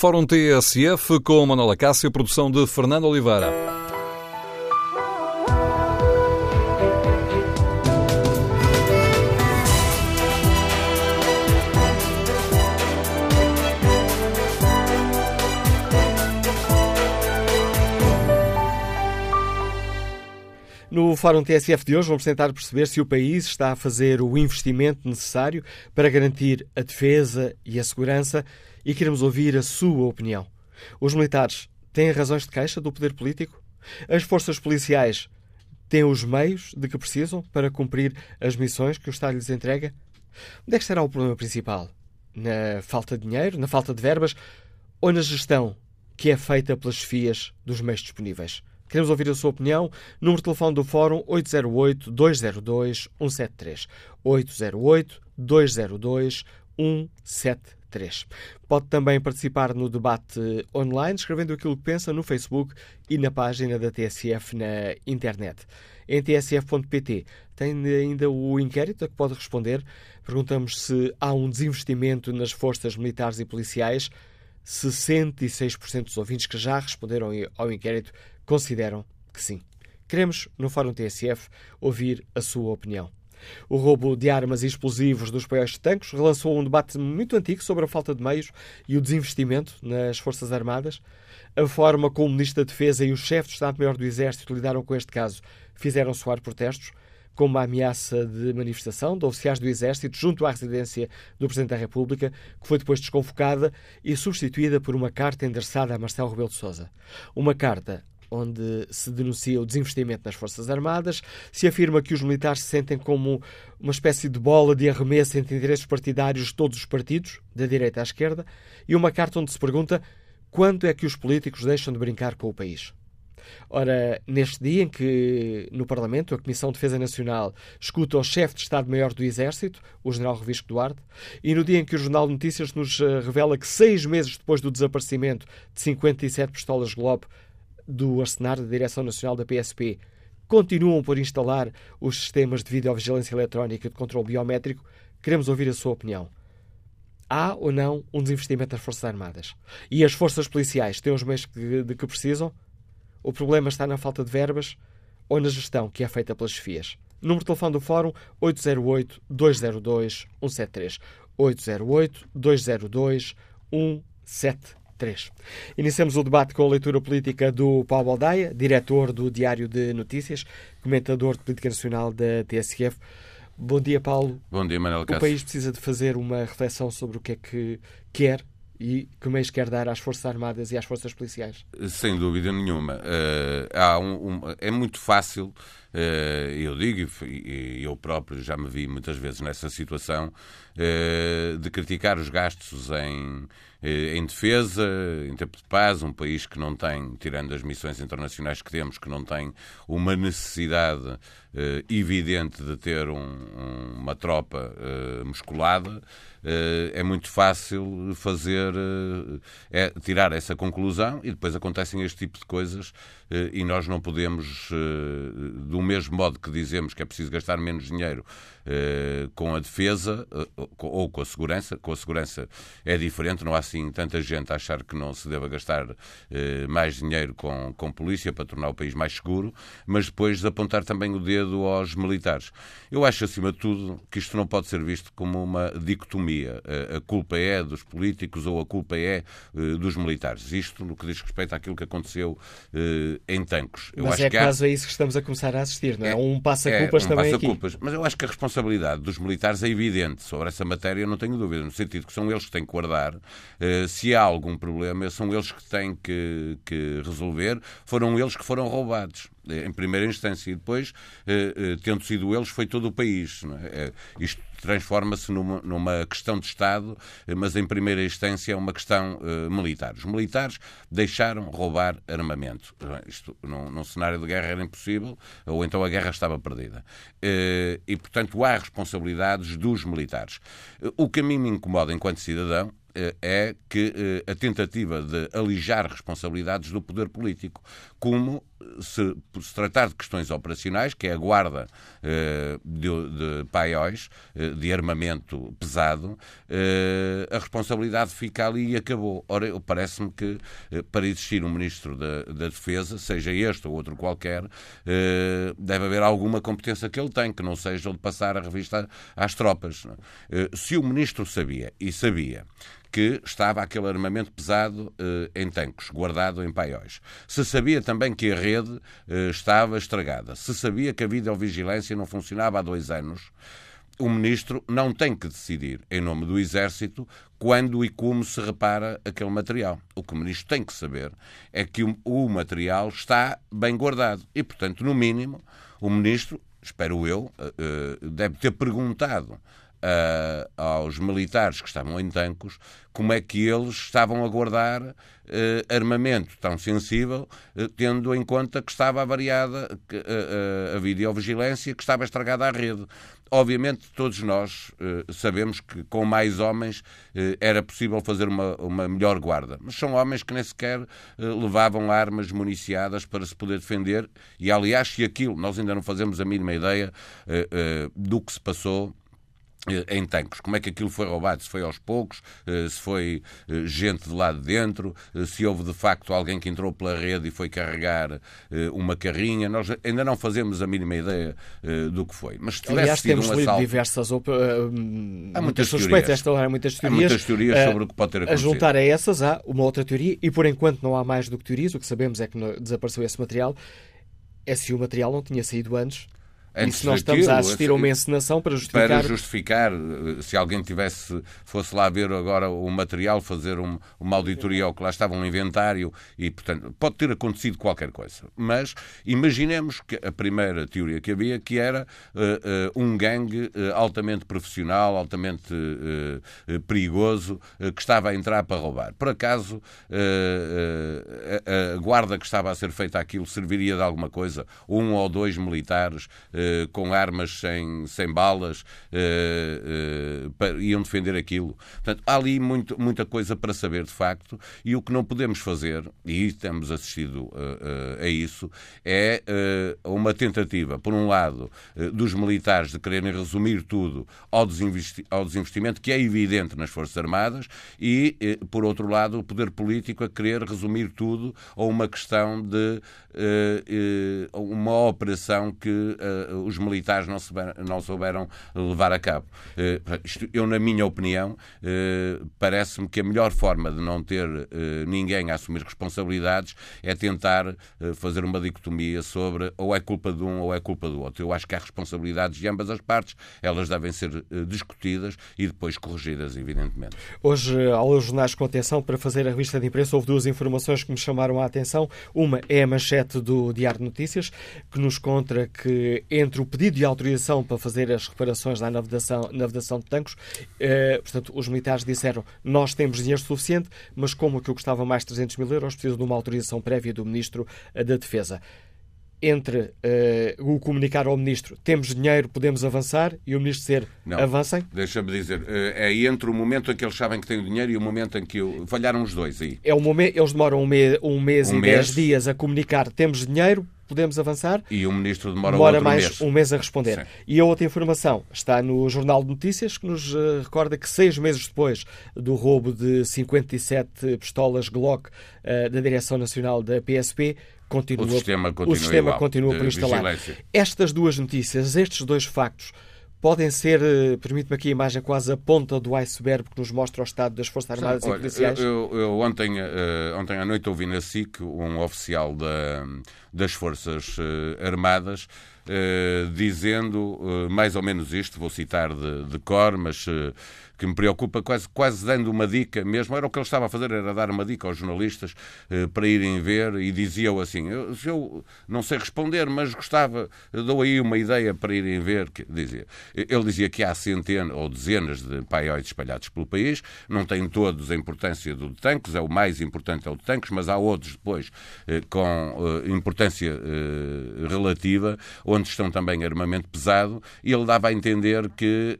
Fórum TSF com Manuela Cássio, produção de Fernando Oliveira. No Fórum TSF de hoje vamos tentar perceber se o país está a fazer o investimento necessário para garantir a defesa e a segurança e queremos ouvir a sua opinião. Os militares têm razões de queixa do poder político? As forças policiais têm os meios de que precisam para cumprir as missões que o Estado lhes entrega? Onde é que será o problema principal? Na falta de dinheiro, na falta de verbas ou na gestão que é feita pelas chefias dos meios disponíveis? Queremos ouvir a sua opinião. Número de telefone do Fórum 808-202-173. 808-202-173. Pode também participar no debate online, escrevendo aquilo que pensa no Facebook e na página da TSF na internet. Em tsf.pt tem ainda o inquérito a que pode responder. Perguntamos se há um desinvestimento nas forças militares e policiais. 66% dos ouvintes que já responderam ao inquérito consideram que sim. Queremos, no Fórum TSF, ouvir a sua opinião. O roubo de armas e explosivos dos paióis tanques relançou um debate muito antigo sobre a falta de meios e o desinvestimento nas Forças Armadas. A forma como o Ministro da Defesa e o chefe de Estado-Maior do Exército lidaram com este caso fizeram soar protestos, como a ameaça de manifestação de oficiais do Exército junto à residência do Presidente da República, que foi depois desconvocada e substituída por uma carta endereçada a Marcelo Rebelo de Sousa. Uma carta onde se denuncia o desinvestimento nas Forças Armadas, se afirma que os militares se sentem como uma espécie de bola de arremesso entre interesses partidários de todos os partidos, da direita à esquerda, e uma carta onde se pergunta quando é que os políticos deixam de brincar com o país. Ora, neste dia em que no Parlamento a Comissão de Defesa Nacional escuta o chefe de Estado-Maior do Exército, o General Revisco Duarte, e no dia em que o Jornal de Notícias nos eh, revela que seis meses depois do desaparecimento de 57 pistolas Globo do arsenal da Direção Nacional da PSP continuam por instalar os sistemas de videovigilância eletrónica e de controle biométrico, queremos ouvir a sua opinião. Há ou não um desinvestimento das Forças Armadas? E as Forças Policiais têm os meios de que precisam? O problema está na falta de verbas ou na gestão que é feita pelas FIAs? Número de telefone do Fórum 808-202-173. 808-202-173. 3. Iniciamos o debate com a leitura política do Paulo Aldeia, diretor do Diário de Notícias, comentador de política nacional da TSF. Bom dia, Paulo. Bom dia, Manuel Cássio. O país precisa de fazer uma reflexão sobre o que é que quer e que meios quer dar às Forças Armadas e às Forças Policiais? Sem dúvida nenhuma. Uh, um, um, é muito fácil, eu digo, e eu próprio já me vi muitas vezes nessa situação, uh, de criticar os gastos em eh, em defesa, em tempo de paz, um país que não tem, tirando as missões internacionais que temos, que não tem uma necessidade eh, evidente de ter um, um, uma tropa eh, musculada, eh, é muito fácil fazer, eh, é, tirar essa conclusão e depois acontecem este tipo de coisas eh, e nós não podemos, do mesmo modo que dizemos que é preciso gastar menos dinheiro com a defesa ou com a segurança, com a segurança é diferente, não há assim tanta gente a achar que não se deva gastar mais dinheiro com, com polícia para tornar o país mais seguro, mas depois apontar também o dedo aos militares. Eu acho, acima de tudo, que isto não pode ser visto como uma dicotomia a culpa é dos políticos ou a culpa é dos militares. Isto no que diz respeito àquilo que aconteceu em Tancos. Eu Mas acho é que caso há... a isso que estamos a começar a assistir, não é? é um passa-culpas é, um também passa -culpas. Mas eu acho que a responsabilidade dos militares é evidente. Sobre essa matéria não tenho dúvida, no sentido que são eles que têm que guardar. Uh, se há algum problema, são eles que têm que, que resolver. Foram eles que foram roubados em primeira instância, e depois, tendo sido eles, foi todo o país. É? Isto transforma-se numa, numa, questão de Estado, mas em primeira instância é uma questão uh, militar. Os militares deixaram roubar armamento. Isto, num, num, cenário de guerra era impossível, ou então a guerra estava perdida. Uh, e, portanto, há responsabilidades dos militares. O que a mim me incomoda enquanto cidadão é que a tentativa de alijar responsabilidades do poder político, como se, se, tratar de questões operacionais, que é a guarda uh, de, de paióis, uh, de armamento pesado, uh, a responsabilidade fica ali e acabou. Ora, parece-me que para existir um Ministro da, da, Defesa, seja este ou outro qualquer, deve haver alguma competência que ele tem, que não seja o de passar a revista às tropas. se o Ministro sabia, e sabia, que estava aquele armamento pesado eh, em tanques, guardado em paióis. Se sabia também que a rede eh, estava estragada. Se sabia que a videovigilância não funcionava há dois anos. O ministro não tem que decidir, em nome do Exército, quando e como se repara aquele material. O que o ministro tem que saber é que o material está bem guardado. E, portanto, no mínimo, o ministro, espero eu, eh, deve ter perguntado uh, aos militares que estavam em tancos como é que eles estavam a guardar uh, armamento tão sensível, uh, tendo em conta que estava avariada a videovigilância, que estava estragada a rede. Obviamente, todos nós sabemos que com mais homens era possível fazer uma, uma melhor guarda, mas são homens que nem sequer levavam armas municiadas para se poder defender. E, aliás, se aquilo, nós ainda não fazemos a mínima ideia do que se passou eh, em tanques. Como é que aquilo foi roubado? Se foi aos poucos, eh, se foi eh, gente de lá de dentro, se houve de facto alguém que entrou pela rede e foi carregar uma carrinha. Nós ainda não fazemos a mínima ideia do que foi. Mas se tivesse Aliás, sido temos um assalto... diversas op... há muitas suspeitas. Esta há muitas teorias. Há muitas teorias sobre o que pode ter acontecido. A juntar a essas há uma outra teoria e por enquanto não há mais do que teorias. O que sabemos é que desapareceu esse material. É se o material não tinha saído antes Antes e se nós estamos a assistir a uma encenação para justificar... Para justificar, eh, se alguém tivesse, fosse lá ver agora o material, fazer um, uma auditoria ao que lá estava, um inventário, e, portanto, pode ter acontecido qualquer coisa. Mas imaginemos que a primeira teoria que havia, que era uh, uh, um gangue uh, altamente profissional, altamente perigoso, que estava a entrar para roubar. Por acaso, a, a, guarda que estava a ser feita aquilo serviria de alguma coisa? Um ou dois militares eh, com armas sem, sem balas, uh, iam defender aquilo. Portanto, há ali muito, muita coisa para saber, de facto, e o que não podemos fazer, e temos assistido a isso, é uma tentativa, por um lado, dos militares de quererem resumir tudo ao, desinvesti ao desinvestimento, que é evidente nas Forças Armadas, e, por outro lado, o poder político a querer resumir tudo a uma questão de uma operação que os militares não souberam, não souberam levar a cabo. Eh, eu, na minha opinião, eh, parece-me que a melhor forma de não ter eh, ninguém a assumir responsabilidades é tentar fazer uma dicotomia sobre ou é culpa de um ou é culpa do outro. Eu acho que há responsabilidades de ambas as partes, elas devem ser discutidas e depois corrigidas, evidentemente. Hoje, aos jornais com atenção, para fazer a revista de imprensa, houve duas informações que me chamaram a atenção. Uma é a manchete do Diário de Notícias, que nos conta que entre o pedido de autorização para fazer as reparações na navegação, navegação de tanques, eh, portanto, os militares disseram nós temos dinheiro suficiente, mas como aquilo custava mais 300 mil euros, precisa de uma autorização prévia do Ministro eh, da Defesa entre uh, o comunicar ao Ministro temos dinheiro, podemos avançar, e o Ministro dizer não, avancem? Deixa-me dizer, é entre o momento em que eles sabem que têm o dinheiro e o momento em que eu... falharam os dois aí. É o momento, eles demoram um, me, um mês um e mês. dez dias a comunicar temos dinheiro, podemos avançar. E o Ministro demora, demora mais mês. um mês a responder. Sim. E a outra informação está no Jornal de Notícias, que nos uh, recorda que seis meses depois do roubo de 57 pistolas Glock uh, da Direção Nacional da PSP, continua, o sistema continua, o sistema continua por instalar. Vigilância. Estas duas notícias, estes dois factos, podem ser, eh, permite-me aqui a imagem, quase a ponta do iceberg que nos mostra o estado das Forças Armadas Olha, e Policiais? Eu, eu ontem, uh, ontem à noite ouvi na SIC um oficial da, das Forças uh, Armadas uh, dizendo mais ou menos isto, vou citar de, de cor, mas que me preocupa, quase, quase dando uma dica mesmo. Era o que ele estava a fazer, era dar uma dica aos jornalistas eh, para irem ver e dizia-o assim: eu, eu não sei responder, mas gostava, dou aí uma ideia para irem ver. Que, dizia. Ele dizia que há centenas ou dezenas de paióis espalhados pelo país, não têm todos a importância do de tanques, é o mais importante é o de tanques, mas há outros depois eh, com eh, importância eh, relativa, onde estão também armamento pesado, e ele dava a entender que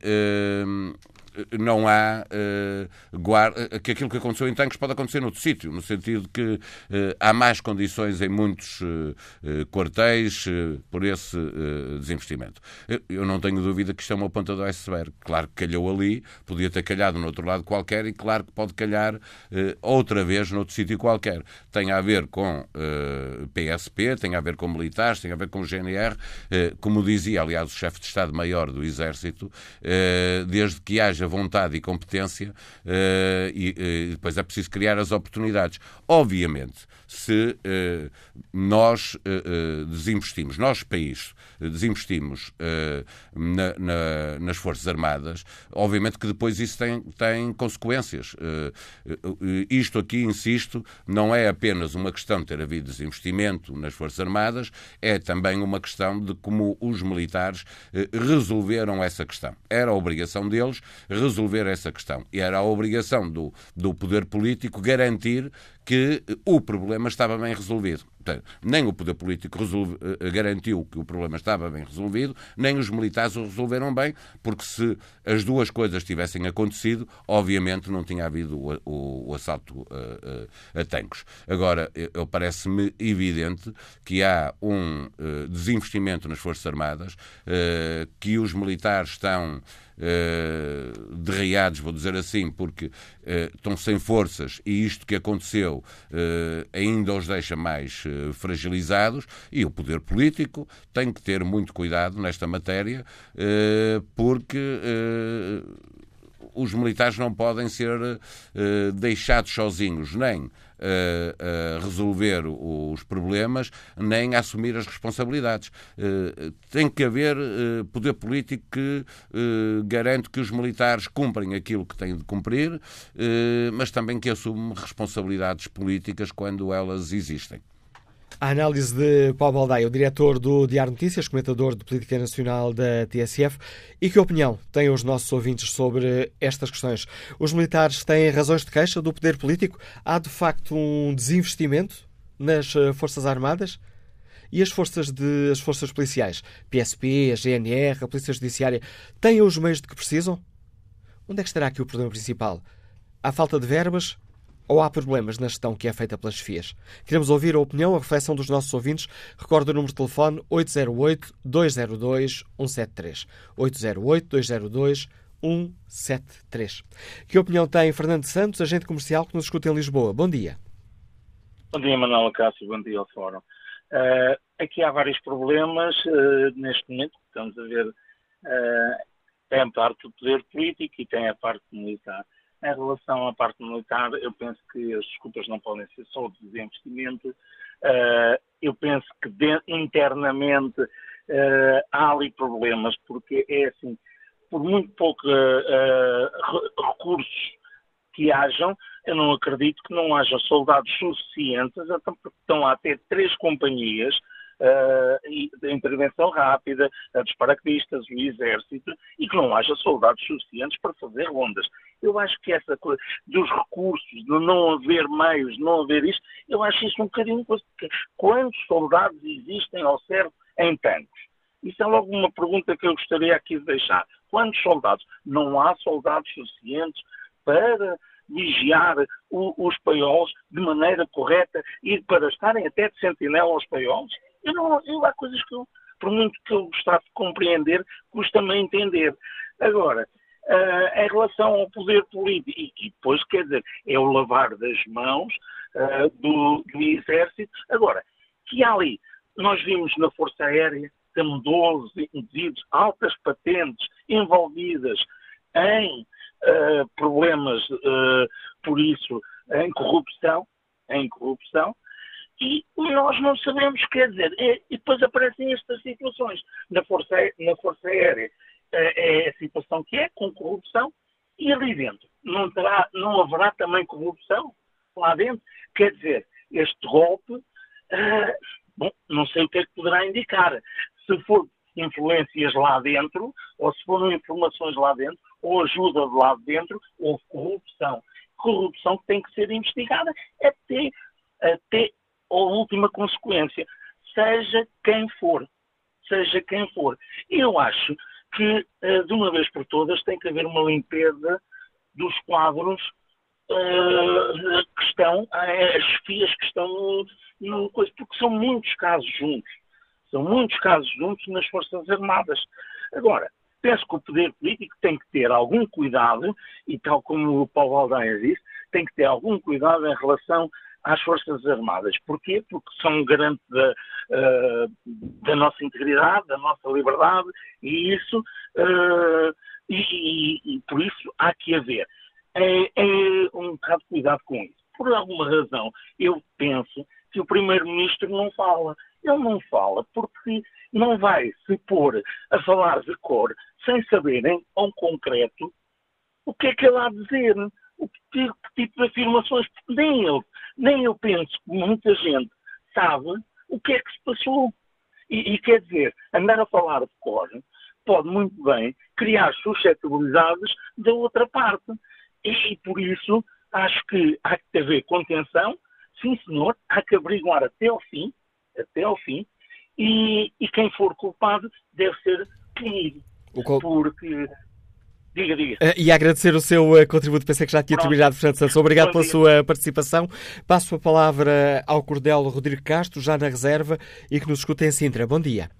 não há uh, guarda, que aquilo que aconteceu em Tancos pode acontecer noutro sítio, no sentido que uh, há mais condições em muitos uh, quartéis por esse desinvestimento. Eu não tenho dúvida que isto é uma ponta do iceberg. Claro que calhou ali, podia ter calhado no outro lado qualquer e claro que pode calhar outra vez noutro sítio qualquer. Tem a ver com PSP, tem a ver com militares, tem a ver com GNR, como dizia, aliás, o chefe de Estado-Maior do Exército, desde que haja vontade e competência, uh, e uh, depois é preciso criar as oportunidades. Obviamente, se uh, nós desinvestimos, nós, país, desinvestimos na, na, nas Forças Armadas, obviamente que depois isso tem, tem consequências. isto aqui, insisto, não é apenas uma questão de ter havido desinvestimento nas Forças Armadas, é também uma questão de como os militares resolveram essa questão. Era a obrigação deles resolver essa questão. E era a obrigação do, do poder político garantir que o problema estava bem resolvido. Portanto, nem o poder político resolve, eh, garantiu que o problema estava bem resolvido, nem os militares o resolveram bem, porque se as duas coisas tivessem acontecido, obviamente não tinha havido o, o, o assalto a, eh, eh, a tanques. Agora, parece-me evidente que há um uh, desinvestimento nas Forças Armadas, uh, que os militares estão uh, derreados, vou dizer assim, porque uh, estão sem forças e isto que aconteceu uh, ainda os deixa mais fragilizados e o poder político tem que ter muito cuidado nesta matéria porque os militares não podem ser deixados sozinhos, nem a, resolver os problemas, nem assumir as responsabilidades. Eh, tem que haver poder político que garante que os militares cumprem aquilo que têm de cumprir, mas também que assume responsabilidades políticas quando elas existem. A análise de Paulo Baldaia, o diretor do Diário Notícias, comentador de política nacional da TSF. E que opinião têm os nossos ouvintes sobre estas questões? Os militares têm razões de queixa do poder político? Há de facto um desinvestimento nas eh, Forças Armadas? E as forças, de, as forças policiais, PSP, a GNR, a Polícia Judiciária, têm os meios de que precisam? Onde é que estará aqui o problema principal? Há falta de verbas ou há problemas na gestão que é feita pelas FIAs? Queremos ouvir a opinião, a reflexão dos nossos ouvintes. Recordo o número de telefone 808-202-173. 808-202-173. Que opinião tem Fernando Santos, agente comercial que nos escuta em Lisboa? Bom dia. Bom dia, Manuela Cássio. Bom dia ao Fórum. Uh, aqui há vários problemas uh, neste momento. Estamos a ver. Uh, tem a parte do poder político e tem a parte militar. Em relação à parte militar, eu penso que as desculpas não podem ser só o desinvestimento. Uh, eu penso que de, internamente uh, há ali problemas, porque é assim, por muito pouco uh, recursos que hajam, eu não acredito que não haja soldados suficientes, porque estão a ter três companhias uh, intervenção rápida, dos paraquedistas, o exército, e que não haja soldados suficientes para fazer rondas. Eu acho que essa coisa dos recursos, de não haver meios, de não haver isto, eu acho isso um bocadinho. Quantos soldados existem ao certo em tanques? Isso é logo uma pergunta que eu gostaria aqui de deixar. Quantos soldados? Não há soldados suficientes para vigiar o, os paióis de maneira correta e para estarem até de sentinela aos paióis? Eu não, eu, há coisas que eu, por muito que eu gostasse de compreender, custa-me entender. Agora, uh, em relação ao poder político, e, e, depois, quer dizer, é o lavar das mãos uh, do, do Exército. Agora, que há ali, nós vimos na Força Aérea, temos 12 indivíduos, altas patentes envolvidas em uh, problemas, por isso, em corrupção, em corrupção, e nós não sabemos, quer dizer, e depois aparecem estas situações. Na Força, na força Aérea é, é a situação que é, com corrupção, e ali dentro não, terá, não haverá também corrupção lá dentro? Quer dizer, este golpe, uh, bom, não sei o que é que poderá indicar. Se for influências lá dentro, ou se foram informações lá dentro, ou ajuda de lá dentro, houve corrupção. Corrupção que tem que ser investigada até, até ou última consequência, seja quem for. Seja quem for. Eu acho que, uh, de uma vez por todas, tem que haver uma limpeza dos quadros uh, que estão, as fias que estão no, porque são muitos casos juntos. São muitos casos juntos nas Forças Armadas. Agora, penso que o poder político tem que ter algum cuidado, e tal como o Paulo Aldaia disse, tem que ter algum cuidado em relação às Forças Armadas. Porquê? Porque são garante da, uh, da nossa integridade, da nossa liberdade, e isso, uh, e, e, e, por isso há que haver é, é um bocado cuidado com isso. Por alguma razão, eu penso que o Primeiro-Ministro não fala. Ele não fala porque não vai se pôr a falar de cor sem saberem, ao concreto, o que é que ele há a dizer, o que, tipo de afirmações, nem eu, nem eu penso que muita gente sabe o que é que se passou. E, e quer dizer, andar a falar de cor pode muito bem criar suscetibilidades da outra parte. E, por isso acho que há que haver contenção, sim senhor, há que averiguar até ao fim, até ao fim, e, e quem for culpado deve ser punido. Porque Diga, diga. Uh, e agradecer o seu uh, contributo, pensei que já tinha Pronto. terminado, Fernando Santos. Obrigado Bom, pela diga. sua participação. Passo a palavra ao Cordel Rodrigo Castro, já na reserva, e que nos escuta em Sintra. Bom dia.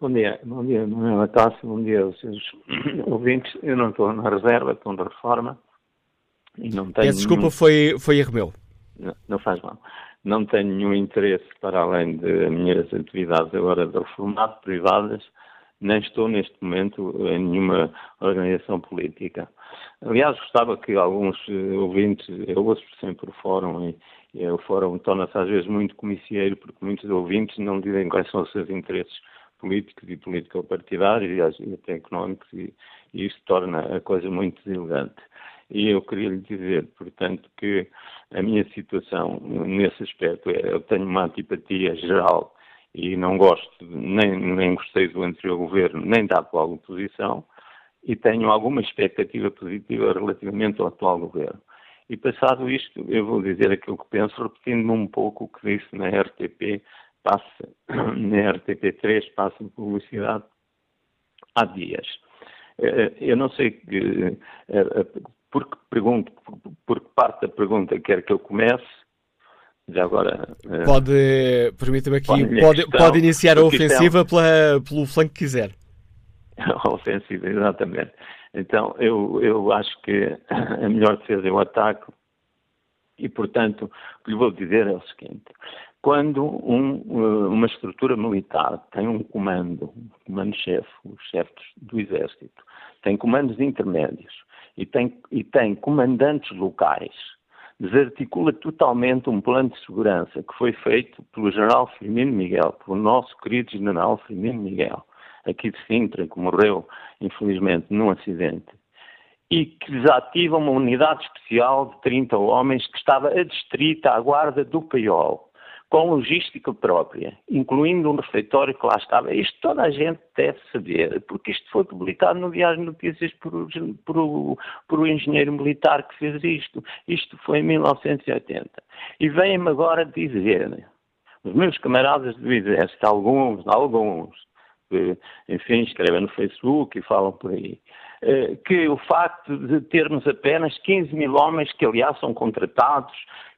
Bom dia, bom dia, Manuela Tássio, bom dia aos seus ouvintes. Eu não estou na reserva, estou na reforma. E não tenho Peço desculpa, nenhum... foi, foi erro meu. Não, não faz mal não tenho nenhum interesse para além das minhas atividades agora de reformado privadas, nem estou neste momento em nenhuma organização política. Aliás, gostava que alguns eh, ouvintes, eu ouço sempre o fórum e, e o fórum torna-se às vezes muito comicieiro porque muitos ouvintes não dizem quais são os seus interesses políticos e político-partidários e até económicos e, e isso torna a coisa muito deselegante. E eu queria lhe dizer, portanto, que a minha situação nesse aspecto é eu tenho uma antipatia geral e não gosto, nem, nem gostei do anterior governo, nem da atual oposição, e tenho alguma expectativa positiva relativamente ao atual governo. E passado isto, eu vou dizer aquilo que penso, repetindo-me um pouco o que disse na RTP, passa, na RTP3, passa de publicidade há dias. Eh, eu não sei que, eh, porque pergunto, porque parte da pergunta quer que eu comece, já agora. Eh, pode, permita-me aqui, pode, questão, pode iniciar a ofensiva pela, pelo flanco que quiser. A ofensiva, exatamente. Então, eu, eu acho que a melhor defesa é o ataque e, portanto, o que lhe vou dizer é o seguinte: quando um, eh, uma estrutura militar tem um comando, um comando-chefe, o chefe do exército, tem comandos intermédios e tem, e tem comandantes locais, desarticula totalmente um plano de segurança que foi feito pelo general Firmino Miguel, pelo nosso querido general Firmino Miguel, aqui de Sintra, que morreu, infelizmente, num acidente, e que desativa uma unidade especial de 30 homens que estava adstrita à guarda do Paiol com logística própria, incluindo um refeitório que lá estava. Isto toda a gente deve saber, porque isto foi publicado no Diário de Notícias por, por, por o engenheiro militar que fez isto. Isto foi em 1980. E vêm-me agora dizer, os meus camaradas do Exército, alguns, alguns, que, enfim, escrevem no Facebook e falam por aí, eh, que o facto de termos apenas 15 mil homens, que aliás são contratados,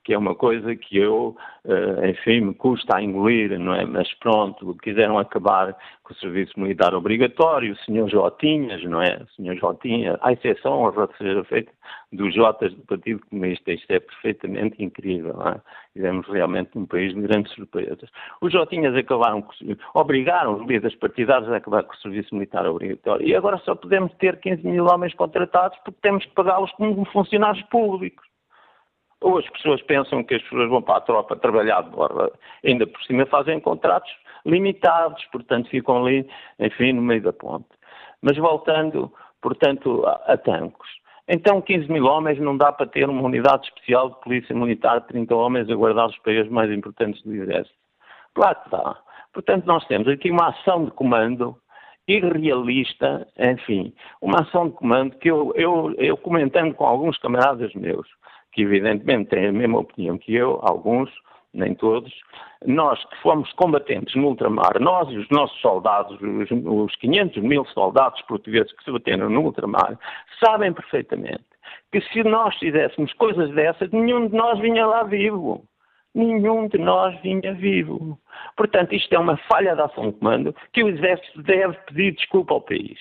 que é uma coisa que eu, eh, enfim, me custa a engolir, não é? Mas pronto, quiseram acabar com o serviço militar obrigatório, o senhor Jotinhas, não é? O senhor Jotinha, a exceção, honra seja feita, dos Jotas do Partido Comunista, isto é perfeitamente incrível, não é? Vivemos realmente num país de grandes surpresas. Os Jotinhas acabaram, obrigaram os líderes partidários a acabar com o serviço militar obrigatório e agora só podemos ter 15 mil homens contratados porque temos que pagá-los como funcionários públicos. Ou as pessoas pensam que as pessoas vão para a tropa trabalhar de borda, ainda por cima fazem contratos limitados, portanto ficam ali, enfim, no meio da ponte. Mas voltando, portanto, a, a. Então 15 mil homens não dá para ter uma unidade especial de polícia militar, 30 homens a guardar os países mais importantes do exército. Claro que dá. Portanto, nós temos aqui uma ação de comando irrealista, enfim, uma ação de comando que eu, eu, eu comentando com alguns camaradas meus, que evidentemente têm a mesma opinião que eu, alguns, nem todos, nós que fomos combatentes no ultramar, nós e os nossos soldados, os, os 500 mil soldados portugueses que se bateram no ultramar, sabem perfeitamente que se nós fizéssemos coisas dessas, nenhum de nós vinha lá vivo. Nenhum de nós vinha vivo. Portanto, isto é uma falha da ação de comando que o Exército deve pedir desculpa ao país.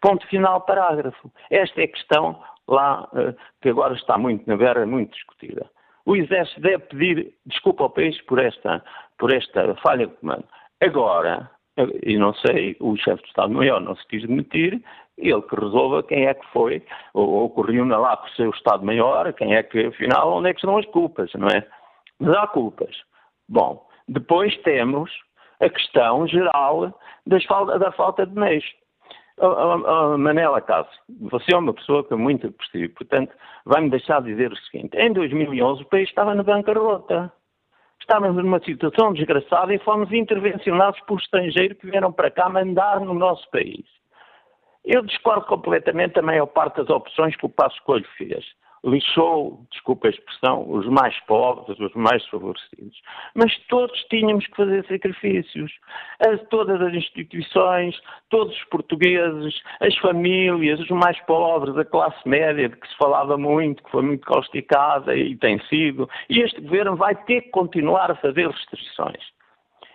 Ponto final, parágrafo. Esta é a questão lá eh, que agora está muito na guerra, muito discutida. O Exército deve pedir desculpa ao país por esta, por esta falha de comando. Agora, eh, e não sei, o chefe de Estado-Maior não se quis demitir, ele que resolva quem é que foi, ou, ou corriu na lá com o seu Estado-Maior, quem é que, afinal, onde é que estão as culpas, não é? Mas há culpas. Bom, depois temos a questão geral das, da falta de meios. Oh, oh, oh, Manela Caso, você é uma pessoa que é muito aprecio, portanto, vai-me deixar dizer o seguinte. Em 2011 o país estava na bancarrota. Estávamos numa situação desgraçada e fomos intervencionados por estrangeiro que vieram para cá mandar no nosso país. Eu discordo completamente da maior parte das opções que o Passo Coelho fez lixou, desculpa a expressão, os mais pobres, os mais favorecidos. Mas todos tínhamos que fazer sacrifícios. As, todas as instituições, todos os portugueses, as famílias, os mais pobres, a classe média, de que se falava muito, que foi muito causticada e tem sido. E este governo vai ter que continuar a fazer restrições.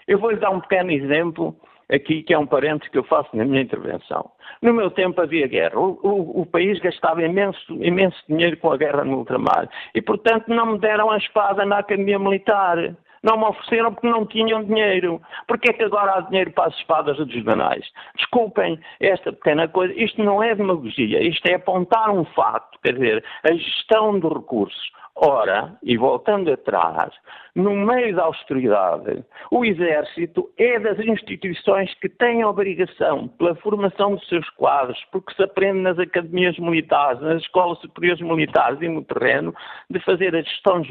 Eu vou-lhe dar um pequeno exemplo aqui, que é um parênteses que eu faço na minha intervenção. No meu tempo havia guerra. O, o, o, país gastava imenso, imenso dinheiro com a guerra no ultramar. E, portanto, não me deram a espada na Academia Militar. Não me ofereceram porque não tinham dinheiro. Porquê é que agora há dinheiro para as espadas dos banais? Desculpem esta pequena coisa. Isto não é demagogia. Isto é apontar um facto. Quer dizer, a gestão de recursos. Ora, e voltando atrás, no meio da austeridade, o Exército é das instituições que têm a obrigação, pela formação dos seus quadros, porque se aprende nas academias militares, nas escolas superiores militares e no terreno, de fazer a gestão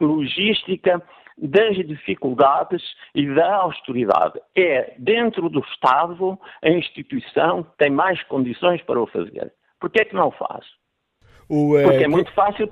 logística das dificuldades e da austeridade. É dentro do Estado a instituição que tem mais condições para o fazer. Por que é que não faz? O, uh, Porque é muito fácil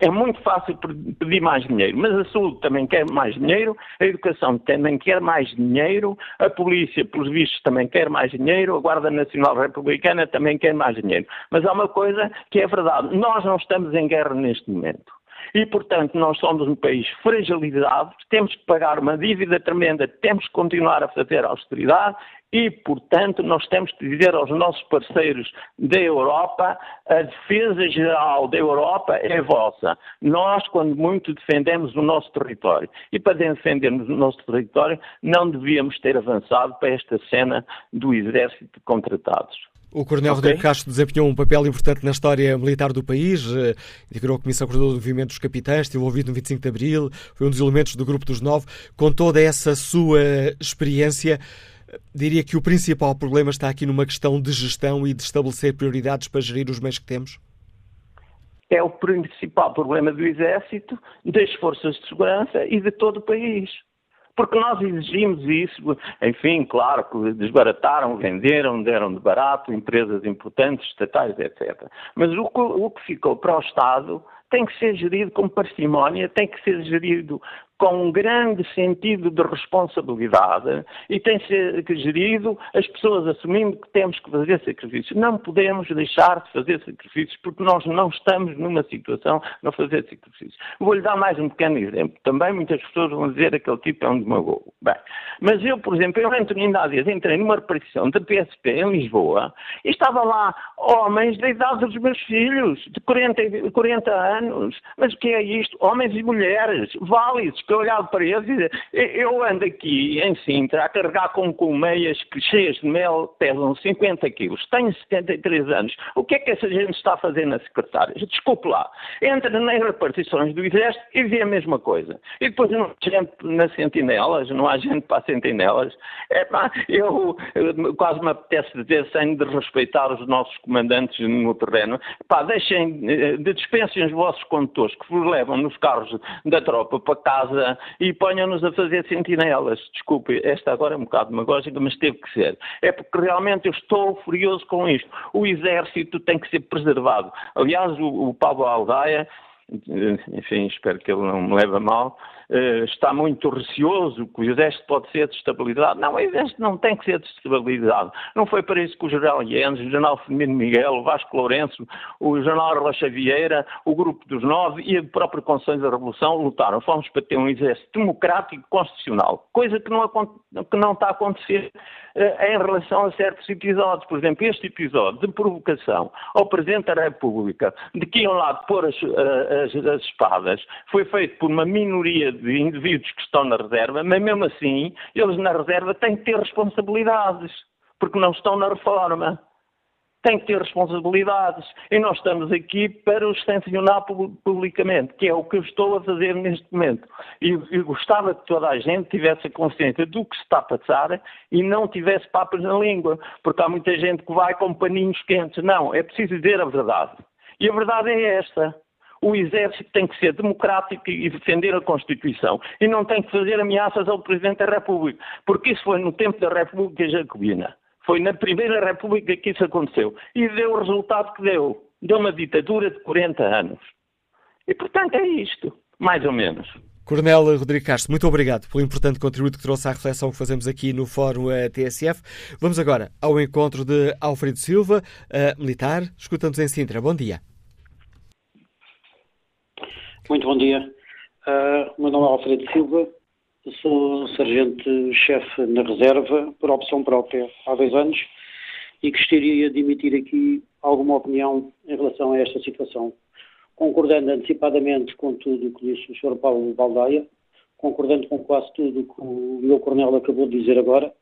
é muito fácil pedir mais dinheiro, mas a saúde também quer mais dinheiro, a educação também quer mais dinheiro, a polícia, pelos vistos, também quer mais dinheiro, a Guarda Nacional Republicana também quer mais dinheiro. Mas há uma coisa que é verdade: nós não estamos em guerra neste momento. E, portanto, nós somos um país fragilizado, temos que pagar uma dívida tremenda, temos que continuar a fazer austeridade e, portanto, nós temos que dizer aos nossos parceiros da Europa, a defesa geral da Europa é vossa. Nós, quando muito, defendemos o nosso território. E para defendermos o nosso território, não devíamos ter avançado para esta cena do exército de contratados. O Coronel okay. Rodrigo Castro desempenhou um papel importante na história militar do país, eh, integrou a Comissão Coordenadora do Movimento dos Capitães, esteve envolvido no 25 de Abril, foi um dos elementos do Grupo dos Nove. Com toda essa sua experiência, diria que o principal problema está aqui numa questão de gestão e de estabelecer prioridades para gerir os meios que temos? É o principal problema do Exército, das forças de segurança e de todo o país. Porque nós exigimos isso, enfim, claro que desbarataram, venderam, deram de barato, empresas importantes, estatais, etc. Mas o que, o que ficou para o Estado tem que ser gerido com parcimónia, tem que ser gerido com um grande sentido de responsabilidade e tem ser gerido as pessoas assumindo que temos que fazer sacrifícios. Não podemos deixar de fazer sacrifícios porque nós não estamos numa situação de fazer sacrifícios. Vou-lhe dar mais um pequeno exemplo. Também muitas pessoas vão dizer que aquele tipo é um demagogo. Bem, mas eu, por exemplo, eu entro ainda há entrei numa repartição da PSP em Lisboa e estava lá homens da idade dos meus filhos, de 40, 40 anos. Mas o que é isto? Homens e mulheres, válidos, eu olhava para eles e dizia, eu ando aqui em Sintra a carregar com colmeias cheias de mel pesam 50 quilos, tenho 73 anos, o que é que essa gente está a fazer na secretária? Desculpe lá, entra nas repartições do Exército e vê a mesma coisa. E depois não há gente nas sentinelas, não há gente para as sentinelas. É pá, eu, eu quase me apetece dizer, sem de respeitar os nossos comandantes no terreno, pá, deixem, eh, de dispensem os vossos condutores que vos levam nos carros da tropa para casa e ponham-nos a fazer sentinelas. Desculpe, esta agora é um bocado demagógica, mas teve que ser. É porque realmente eu estou furioso com isto. O exército tem que ser preservado. Aliás, o, o Pablo Aldaia enfim, espero que ele não me leve a mal, está muito receoso que o Exército pode ser destabilizado. Não, o Exército não tem que ser destabilizado. Não foi para isso que o General Guedes, o General Firmino Miguel, o Vasco Lourenço, o General Rocha Vieira, o Grupo dos Nove e o próprio Conselho da Revolução lutaram. Fomos para ter um Exército democrático constitucional, coisa que não, que não está a acontecer uh, em relação a certos episódios. Por exemplo, este episódio de provocação ao Presidente da República de que iam lá pôr as, eh, as, as espadas foi feito por uma minoria de indivíduos que estão na reserva, mas mesmo assim, eles na reserva têm que ter responsabilidades, porque não estão na reforma. Têm que ter responsabilidades. E nós estamos aqui para os sancionar publicamente, que é o que eu estou a fazer neste momento. E gostava que toda a gente tivesse a consciência do que se está a passar e não tivesse papas na língua, porque há muita gente que vai com paninhos quentes. Não, é preciso dizer a verdade. E a verdade é esta o exército tem que ser democrático e defender a Constituição. E não tem que fazer ameaças ao Presidente da República, porque isso foi no tempo da República Jacobina. Foi na Primeira República que isso aconteceu. E deu o resultado que deu. Deu uma ditadura de 40 anos. E, portanto, é isto, mais ou menos. Coronel Rodrigo Castro, muito obrigado pelo importante contributo que trouxe à reflexão que fazemos aqui no Fórum eh, TSF. Vamos agora ao encontro de Alfredo Silva, uh, militar. Escuta-nos em Sintra. Bom dia. Muito bom dia. Uh, meu nome é Alfredo Silva, sou sargento-chefe na reserva por opção própria há dois anos e gostaria de emitir aqui alguma opinião em relação a esta situação. Concordando antecipadamente com tudo o que disse o Sr. Paulo Baldaia, concordando com quase tudo o que o meu coronel acabou de dizer agora,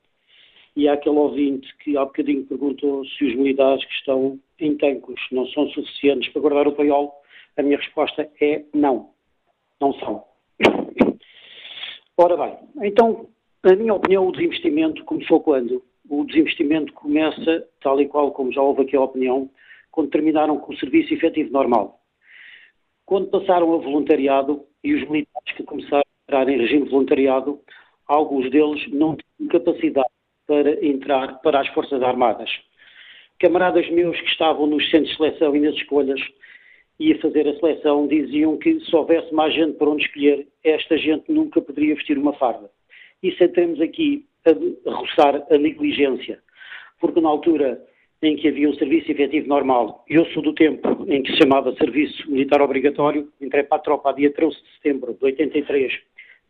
e há aquele ouvinte que há bocadinho perguntou se os militares que estão em tancos não são suficientes para guardar o paiol. A minha resposta é não. Não são. Ora bem, então, na minha opinião, o desinvestimento começou quando? O desinvestimento começa, tal e qual como já houve aqui a opinião, quando terminaram com o serviço efetivo normal. Quando passaram a voluntariado e os militares que começaram a entrar em regime voluntariado, alguns deles não tinham capacidade para entrar para as Forças Armadas. Camaradas meus que estavam nos centros de seleção e nas escolhas ia fazer a seleção, diziam que se houvesse mais gente para onde escolher, esta gente nunca poderia vestir uma farda. E sentemos aqui a roçar a negligência, porque na altura em que havia um serviço efetivo normal, eu sou do tempo em que se chamava serviço militar obrigatório, entrei para a tropa a dia 13 de setembro de 83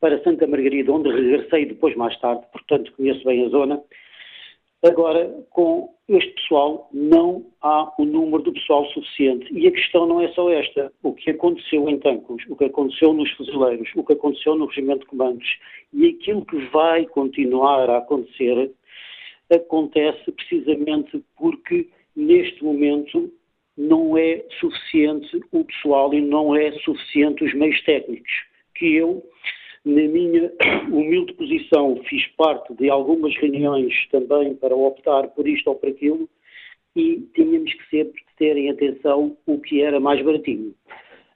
para Santa Margarida, onde regressei depois mais tarde, portanto conheço bem a zona, Agora, com este pessoal, não há o um número de pessoal suficiente. E a questão não é só esta. O que aconteceu em Tancos, o que aconteceu nos fuzileiros, o que aconteceu no regimento de comandos e aquilo que vai continuar a acontecer, acontece precisamente porque, neste momento, não é suficiente o pessoal e não é suficiente os meios técnicos. Que eu na minha humilde posição, fiz parte de algumas reuniões também para optar por isto ou por aquilo e tínhamos que sempre ter em atenção o que era mais baratinho.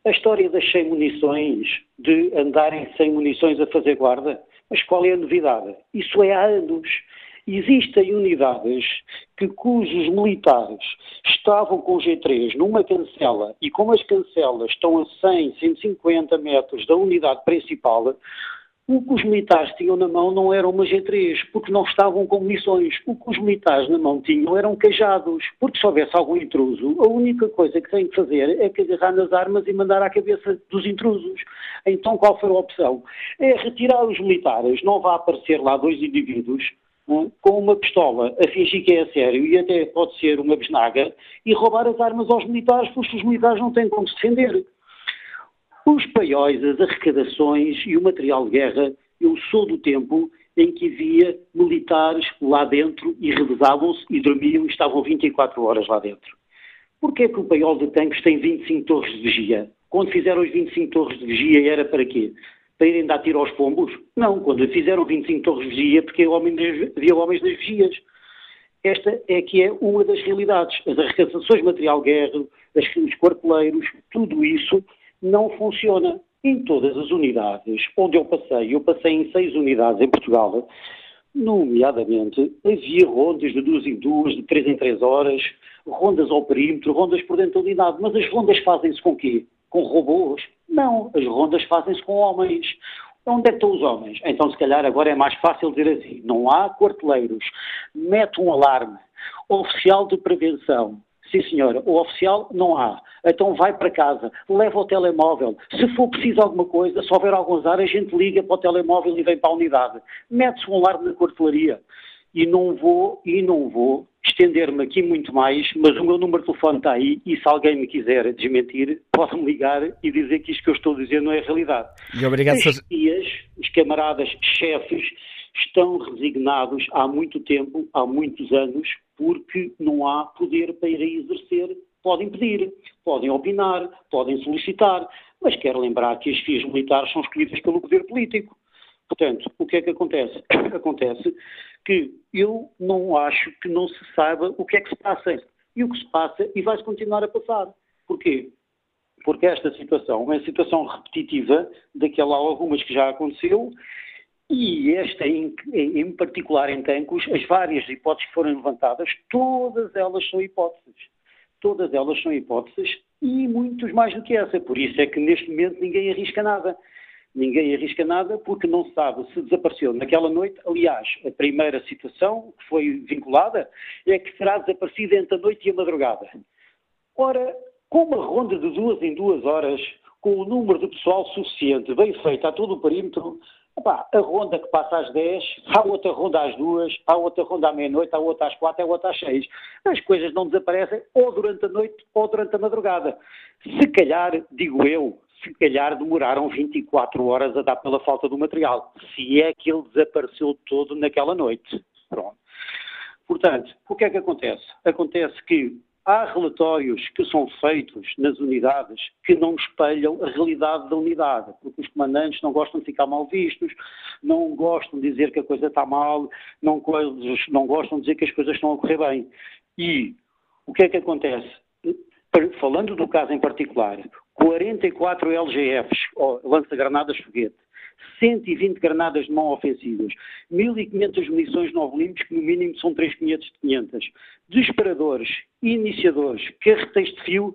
A história das 100 munições, de andarem sem munições a fazer guarda, mas qual é a novidade? Isso é há anos. Existem unidades que, cujos militares estavam com G3 numa cancela e como as cancelas estão a 100, 150 metros da unidade principal, o que os militares tinham na mão não era uma G3, porque não estavam com munições. O que os militares na mão tinham eram cajados, porque se houvesse algum intruso, a única coisa que têm que fazer é que agarrar nas armas e mandar à cabeça dos intrusos. Então qual foi a opção? É retirar os militares, não vai aparecer lá dois indivíduos com uma pistola a fingir que é a sério e até pode ser uma besnaga e roubar as armas aos militares porque os militares não têm como se defender. Os paióis, as arrecadações e o material de guerra, eu sou do tempo em que havia militares lá dentro e revezavam-se e dormiam e estavam 24 horas lá dentro. Porquê que o paiol de tanques tem 25 torres de vigia? Quando fizeram os 25 torres de vigia era para quê? Para irem dar tiro aos pombos? Não, quando fizeram 25 torres de vigia, porque havia homens das vigias. Esta é que é uma das realidades. As arrecadações material guerra, os quarteleiros, tudo isso não funciona. Em todas as unidades onde eu passei, eu passei em seis unidades em Portugal, nomeadamente, havia rondas de duas em duas, de três em três horas, rondas ao perímetro, rondas por dentro da unidade. Mas as rondas fazem-se com quê? Com robôs. Não, as rondas fazem-se com homens. Onde é que estão os homens? Então, se calhar, agora é mais fácil dizer assim: não há quarteleiros, mete um alarme, oficial de prevenção. Sim, senhora, o oficial não há. Então vai para casa, leva o telemóvel. Se for preciso alguma coisa, se houver algum azar, a gente liga para o telemóvel e vem para a unidade. Mete-se um alarme na quartelaria. E não vou, e não vou estender-me aqui muito mais, mas o meu número de telefone está aí e se alguém me quiser desmentir, pode-me ligar e dizer que isto que eu estou a dizer não é realidade. E obrigado, Estes dias, os camaradas chefes estão resignados há muito tempo, há muitos anos, porque não há poder para ir a exercer. Podem pedir, podem opinar, podem solicitar, mas quero lembrar que as FIAs militares são escolhidas pelo poder político. Portanto, o que é que acontece? Acontece que eu não acho que não se saiba o que é que se passa. E o que se passa, e vai-se continuar a passar. Porquê? Porque esta situação é uma situação repetitiva daquela algumas que já aconteceu e esta em, em, particular em Tancos, as várias hipóteses que foram levantadas, todas elas são hipóteses. Todas elas são hipóteses e muitos mais do que essa. Por isso é que neste momento ninguém arrisca nada. Ninguém arrisca nada porque não sabe se desapareceu naquela noite. Aliás, a primeira situação que foi vinculada é que será desaparecida entre a noite e a madrugada. Ora, com uma ronda de duas em duas horas, com o número de pessoal suficiente, bem feito a todo o perímetro, a ronda que passa às 10, há outra ronda às 2, há outra ronda à meia-noite, há outra às 4, há outra às 6. As coisas não desaparecem ou durante a noite ou durante a madrugada. Se calhar, digo eu, se calhar demoraram 24 horas a dar pela falta do material, se é que ele desapareceu todo naquela noite. Pronto. Portanto, o que é que acontece? Acontece que há relatórios que são feitos nas unidades que não espelham a realidade da unidade, porque os comandantes não gostam de ficar mal vistos, não gostam de dizer que a coisa está mal, não, não gostam de dizer que as coisas estão a correr bem. E o que é que acontece? Falando do caso em particular, 44 LGFs, lança-granadas foguete, 120 granadas de mão ofensivas, 1.500 munições 9 limpos, que no mínimo são 3.500 de 500, disparadores, iniciadores, carreteiros de fio,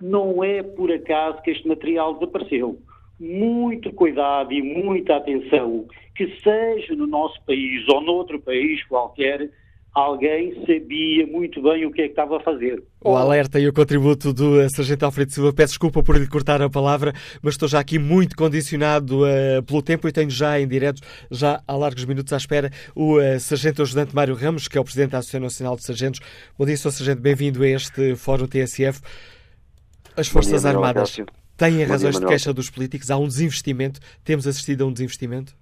não é por acaso que este material desapareceu. Muito cuidado e muita atenção, que seja no nosso país ou noutro país qualquer, alguém sabia muito bem o que é que estava a fazer. O alerta e o contributo do eh, Sargento Alfredo Silva. Peço desculpa por lhe cortar a palavra, mas estou já aqui muito condicionado uh, pelo tempo e tenho já em direto, já há largos minutos à espera, o uh, Sargento Ajudante Mário Ramos, que é o Presidente da Associação Nacional de Sargentos. Bom dia, Sr. Sargento, bem-vindo a este Fórum TSF. As Forças dia, Armadas têm razões dia, de queixa dos políticos? Há um desinvestimento? Temos assistido a um desinvestimento?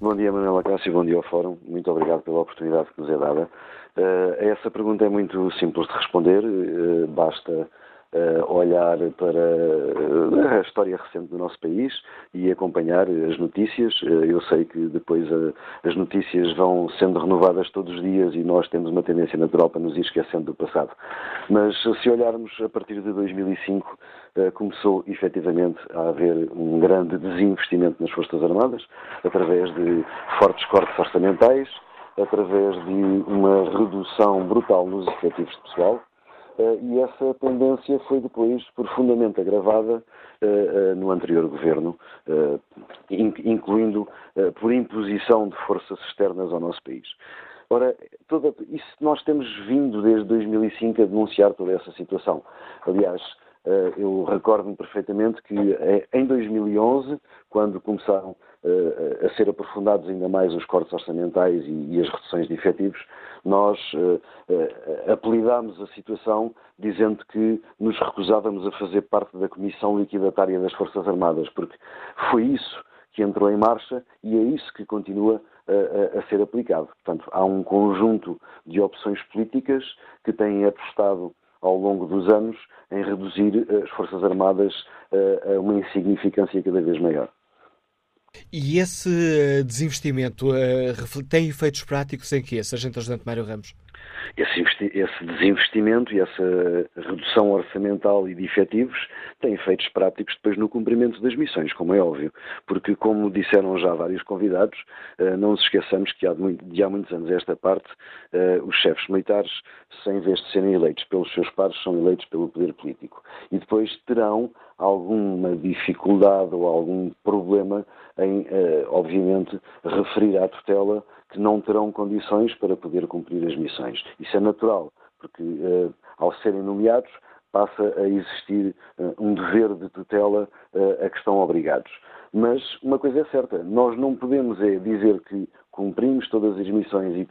Bom dia, Manuela Cássio, bom dia ao Fórum. Muito obrigado pela oportunidade que nos é dada. Uh, essa pergunta é muito simples de responder, uh, basta uh, olhar para a história recente do nosso país e acompanhar as notícias. eu sei que depois as notícias vão sendo renovadas todos os dias e nós temos uma tendência natural para nos ir esquecendo do passado. Mas se olharmos a partir de 2005, eh, começou efetivamente a haver um grande desinvestimento nas Forças Armadas, através de fortes cortes orçamentais, através de uma redução brutal nos efetivos de pessoal, eh, e essa tendência foi depois profundamente agravada eh, no anterior governo, incluindo por imposição de forças externas ao nosso país. Ora, toda, isso nós temos vindo desde 2005 a denunciar toda essa situação. Aliás, eh, eu recordo-me perfeitamente que eh, em 2011, quando começaram eh, a ser aprofundados ainda mais os cortes orçamentais e as reduções de efetivos, nós apelidámos a situação dizendo que nos recusávamos a fazer parte da Comissão Liquidatária das Forças Armadas, porque foi isso que entrou em marcha e é isso que continua a, a, ser aplicado. Portanto, há um conjunto de opções políticas que têm apostado ao longo dos anos em reduzir eh, as Forças Armadas eh, a uma insignificância cada vez maior. E esse eh, desinvestimento tem efeitos práticos em que, Sargento Ajudante Mário Ramos? Esse, esse, desinvestimento e essa redução orçamental e de efetivos tem efeitos práticos depois no cumprimento das missões, como é óbvio, porque, como disseram já vários convidados, eh, não nos esqueçamos que há de, há muitos anos esta parte, eh, os chefes militares, em vez de serem eleitos pelos seus pares, são eleitos pelo poder político. E depois terão alguma dificuldade ou algum problema em, eh, obviamente, referir à tutela que não terão condições para poder cumprir as missões. Isso é natural, porque eh, ao serem nomeados passa a existir eh, um dever de tutela a que estão obrigados. Mas uma coisa é certa, nós não podemos é dizer que cumprimos todas as missões e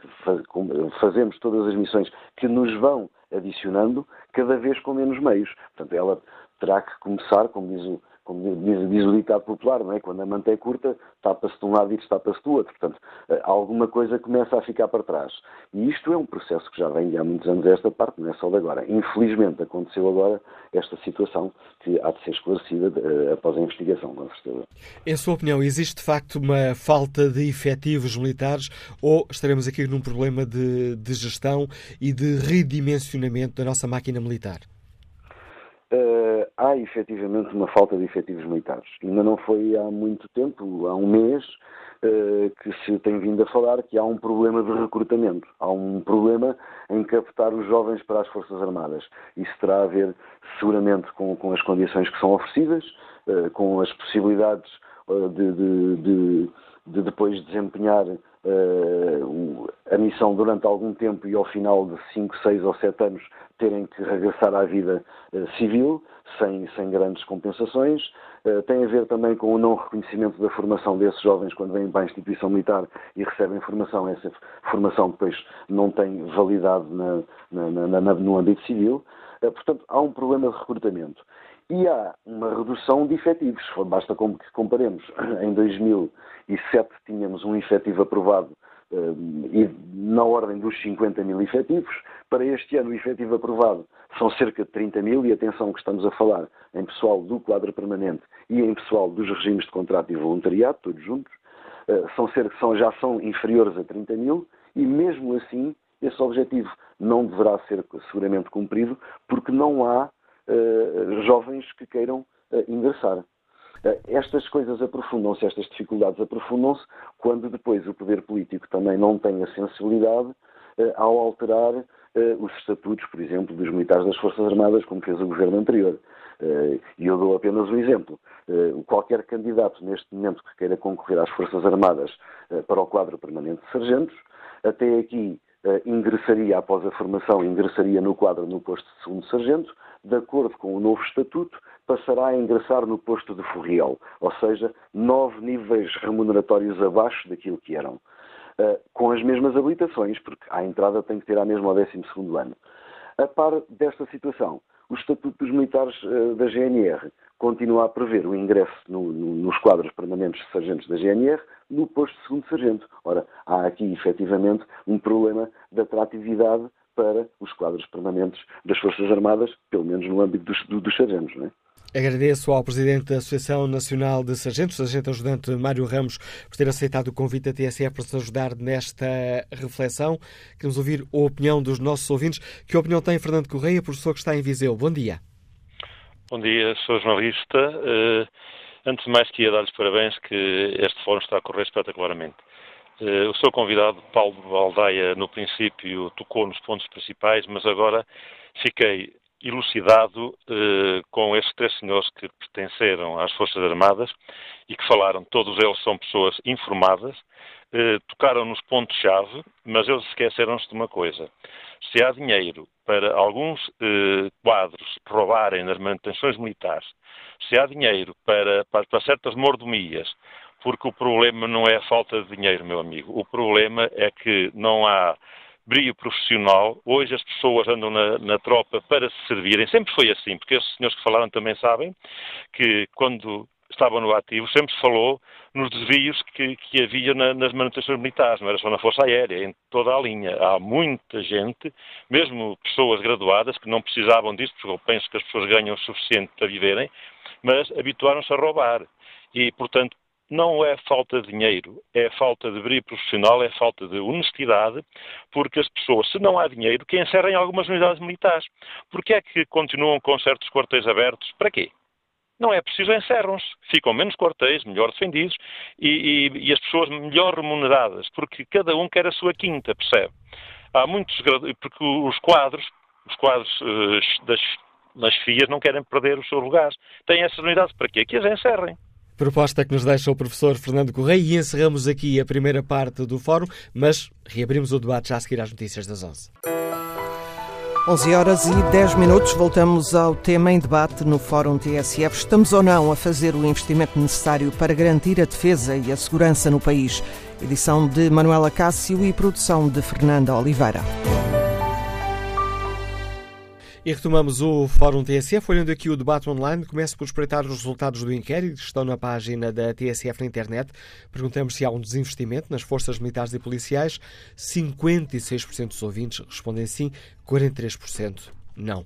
fazemos todas as missões que nos vão adicionando, cada vez com menos meios. Portanto, ela terá que começar, como diz o, como diz, diz o ditado popular, não é? Quando a manta é curta, tapa-se de um lado e destapa-se do outro. Portanto, eh, alguma coisa começa a ficar para trás. E isto é um processo que já vem há muitos anos esta parte, não é só de agora. Infelizmente aconteceu agora esta situação que há de ser esclarecida uh, após a investigação, com certeza. Em sua opinião, existe de facto uma falta de efetivos militares ou estaremos aqui num problema de, de gestão e de redimensionamento da nossa máquina militar? Uh, há efetivamente uma falta de efetivos militares. Ainda não foi há muito tempo, há um mês, uh, que se tem vindo a falar que há um problema de recrutamento. Há um problema em captar os jovens para as Forças Armadas. Isso terá a ver seguramente com, com as condições que são oferecidas, uh, com as possibilidades de, de, de, de, depois desempenhar a missão durante algum tempo e ao final de 5, 6 ou 7 anos terem que regressar à vida uh, civil, sem, sem grandes compensações. Uh, tem a ver também com o não reconhecimento da formação desses jovens quando vêm para a instituição militar e recebem formação. Essa formação depois não tem validade na, na, na, no âmbito civil. Uh, portanto, há um problema de recrutamento. E há uma redução de efetivos. Basta que comparemos. Em 2007 tínhamos um efetivo aprovado e na ordem dos 50 mil efetivos. Para este ano, o efetivo aprovado são cerca de 30 mil, e atenção que estamos a falar em pessoal do quadro permanente e em pessoal dos regimes de contrato e voluntariado, todos juntos, eh, são cerca, são, já são inferiores a 30 mil, e mesmo assim esse objetivo não deverá ser seguramente cumprido, porque não há jovens que queiram uh, ingressar. Eh, estas coisas aprofundam-se, estas dificuldades aprofundam-se quando depois o poder político também não tem a sensibilidade eh, ao alterar eh, os estatutos, por exemplo, dos militares das Forças Armadas, como fez o governo anterior. E eu dou apenas um exemplo. Qualquer candidato neste momento que queira concorrer às Forças Armadas para o quadro permanente de sargentos, até aqui ingressaria, após a formação, ingressaria no quadro no posto de segundo sargento, de acordo com o novo estatuto, passará a ingressar no posto de forriel, ou seja, nove níveis remuneratórios abaixo daquilo que eram. Uh, com as mesmas habilitações, porque à entrada tem que ter a mesma ao 12 ano. A par desta situação, o Estatuto dos Militares uh, da GNR continua a prever o ingresso no, no, nos quadros permanentes de sargentos da GNR no posto de segundo sargento. Ora, há aqui efetivamente um problema de atratividade para os quadros permanentes das Forças Armadas, pelo menos no âmbito dos, dos sargentos. Não é? Agradeço ao Presidente da Associação Nacional de Sargentos, Sargento Ajudante Mário Ramos, por ter aceitado o convite da TSF para nos ajudar nesta reflexão. Queremos ouvir a opinião dos nossos ouvintes. Que opinião tem Fernando Correia, professor que está em Viseu? Bom dia. Bom dia, sou jornalista. Uh, antes de mais, queria dar-lhes parabéns que este fórum está a correr espetacularmente. Uh, o seu convidado, Paulo Baldaia, no princípio tocou nos pontos principais, mas agora fiquei elucidado eh, com estes três senhores que pertenceram às Forças Armadas e que falaram, todos eles são pessoas informadas, eh, tocaram nos pontos-chave, mas eles esqueceram-se de uma coisa. Se há dinheiro para alguns eh, quadros roubarem nas manutenções militares, se há dinheiro para, para, para certas mordomias, porque o problema não é a falta de dinheiro, meu amigo, o problema é que não há brilho profissional. Hoje as pessoas andam na, na, tropa para se servirem. Sempre foi assim, porque esses senhores que falaram também sabem que quando estavam no ativo sempre se falou nos desvios que, que havia na, nas manutenções militares, não era só na Força Aérea, em toda a linha. Há muita gente, mesmo pessoas graduadas, que não precisavam disso, porque eu penso que as pessoas ganham o suficiente para viverem, mas habituaram-se a roubar. E, portanto, não é falta de dinheiro, é falta de brilho profissional, é falta de honestidade, porque as pessoas, se não há dinheiro, que encerrem algumas unidades militares. Porquê é que continuam com certos quartéis abertos? Para quê? Não é preciso, encerram-se. Ficam menos quartéis, melhor defendidos e, e, e, as pessoas melhor remuneradas, porque cada um quer a sua quinta, percebe? Há muitos, porque os quadros, os quadros uh, das mas FIAs não querem perder os seus lugares. Têm essas unidades para quê? Que as encerrem. Proposta que nos deixa o professor Fernando Correia e encerramos aqui a primeira parte do fórum, mas reabrimos o debate já a seguir às notícias das 11. 11 horas e 10 minutos, voltamos ao tema em debate no Fórum TSF. Estamos ou não a fazer o investimento necessário para garantir a defesa e a segurança no país? Edição de Manuela Cássio e produção de Fernanda Oliveira. E retomamos o Fórum TSF, olhando aqui o debate online. Começo por espreitar os resultados do inquérito que estão na página da TSF na internet. Perguntamos se há um desinvestimento nas forças militares e policiais. 56% dos ouvintes respondem sim, 43% não.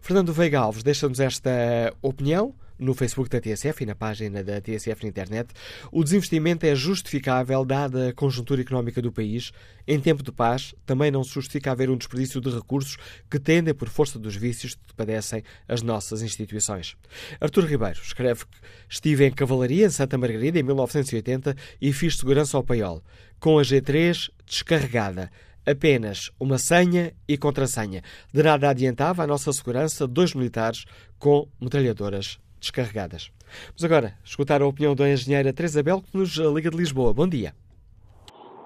Fernando Veiga Alves deixa-nos esta opinião no Facebook da TSF e na página da TSF na internet, o desinvestimento é justificável dada a conjuntura económica do país. Em tempo de paz, também não se justifica haver um desperdício de recursos que tendem por força dos vícios que padecem as nossas instituições. Artur Ribeiro escreve que estive em cavalaria em Santa Margarida em 1980 e fiz segurança ao paiol, com a G3 descarregada apenas uma senha e contrassenha. De nada adiantava a nossa segurança dois militares com metralhadoras descarregadas. Vamos agora escutar a opinião da engenheira Teresa Bel, que nos liga de Lisboa. Bom dia.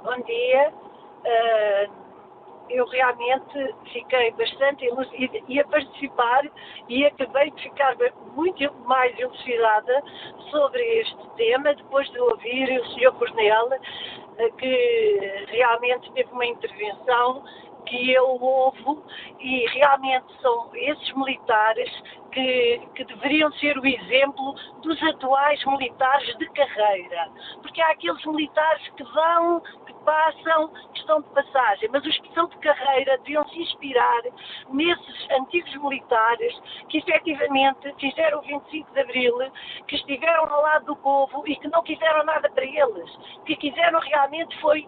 Bom dia. Uh, eu realmente fiquei bastante e a participar e acabei de ficar muito mais elucidada sobre este tema depois de ouvir o Sr. Cornel, uh, que realmente teve uma intervenção que eu louvo e realmente são esses militares que, que, deveriam ser o exemplo dos atuais militares de carreira. Porque há aqueles militares que vão, passam, estão de passagem, mas os que são de carreira deviam se inspirar nesses antigos militares que efetivamente fizeram o 25 de Abril, que estiveram ao lado do povo e que não quiseram nada para eles, que quiseram realmente foi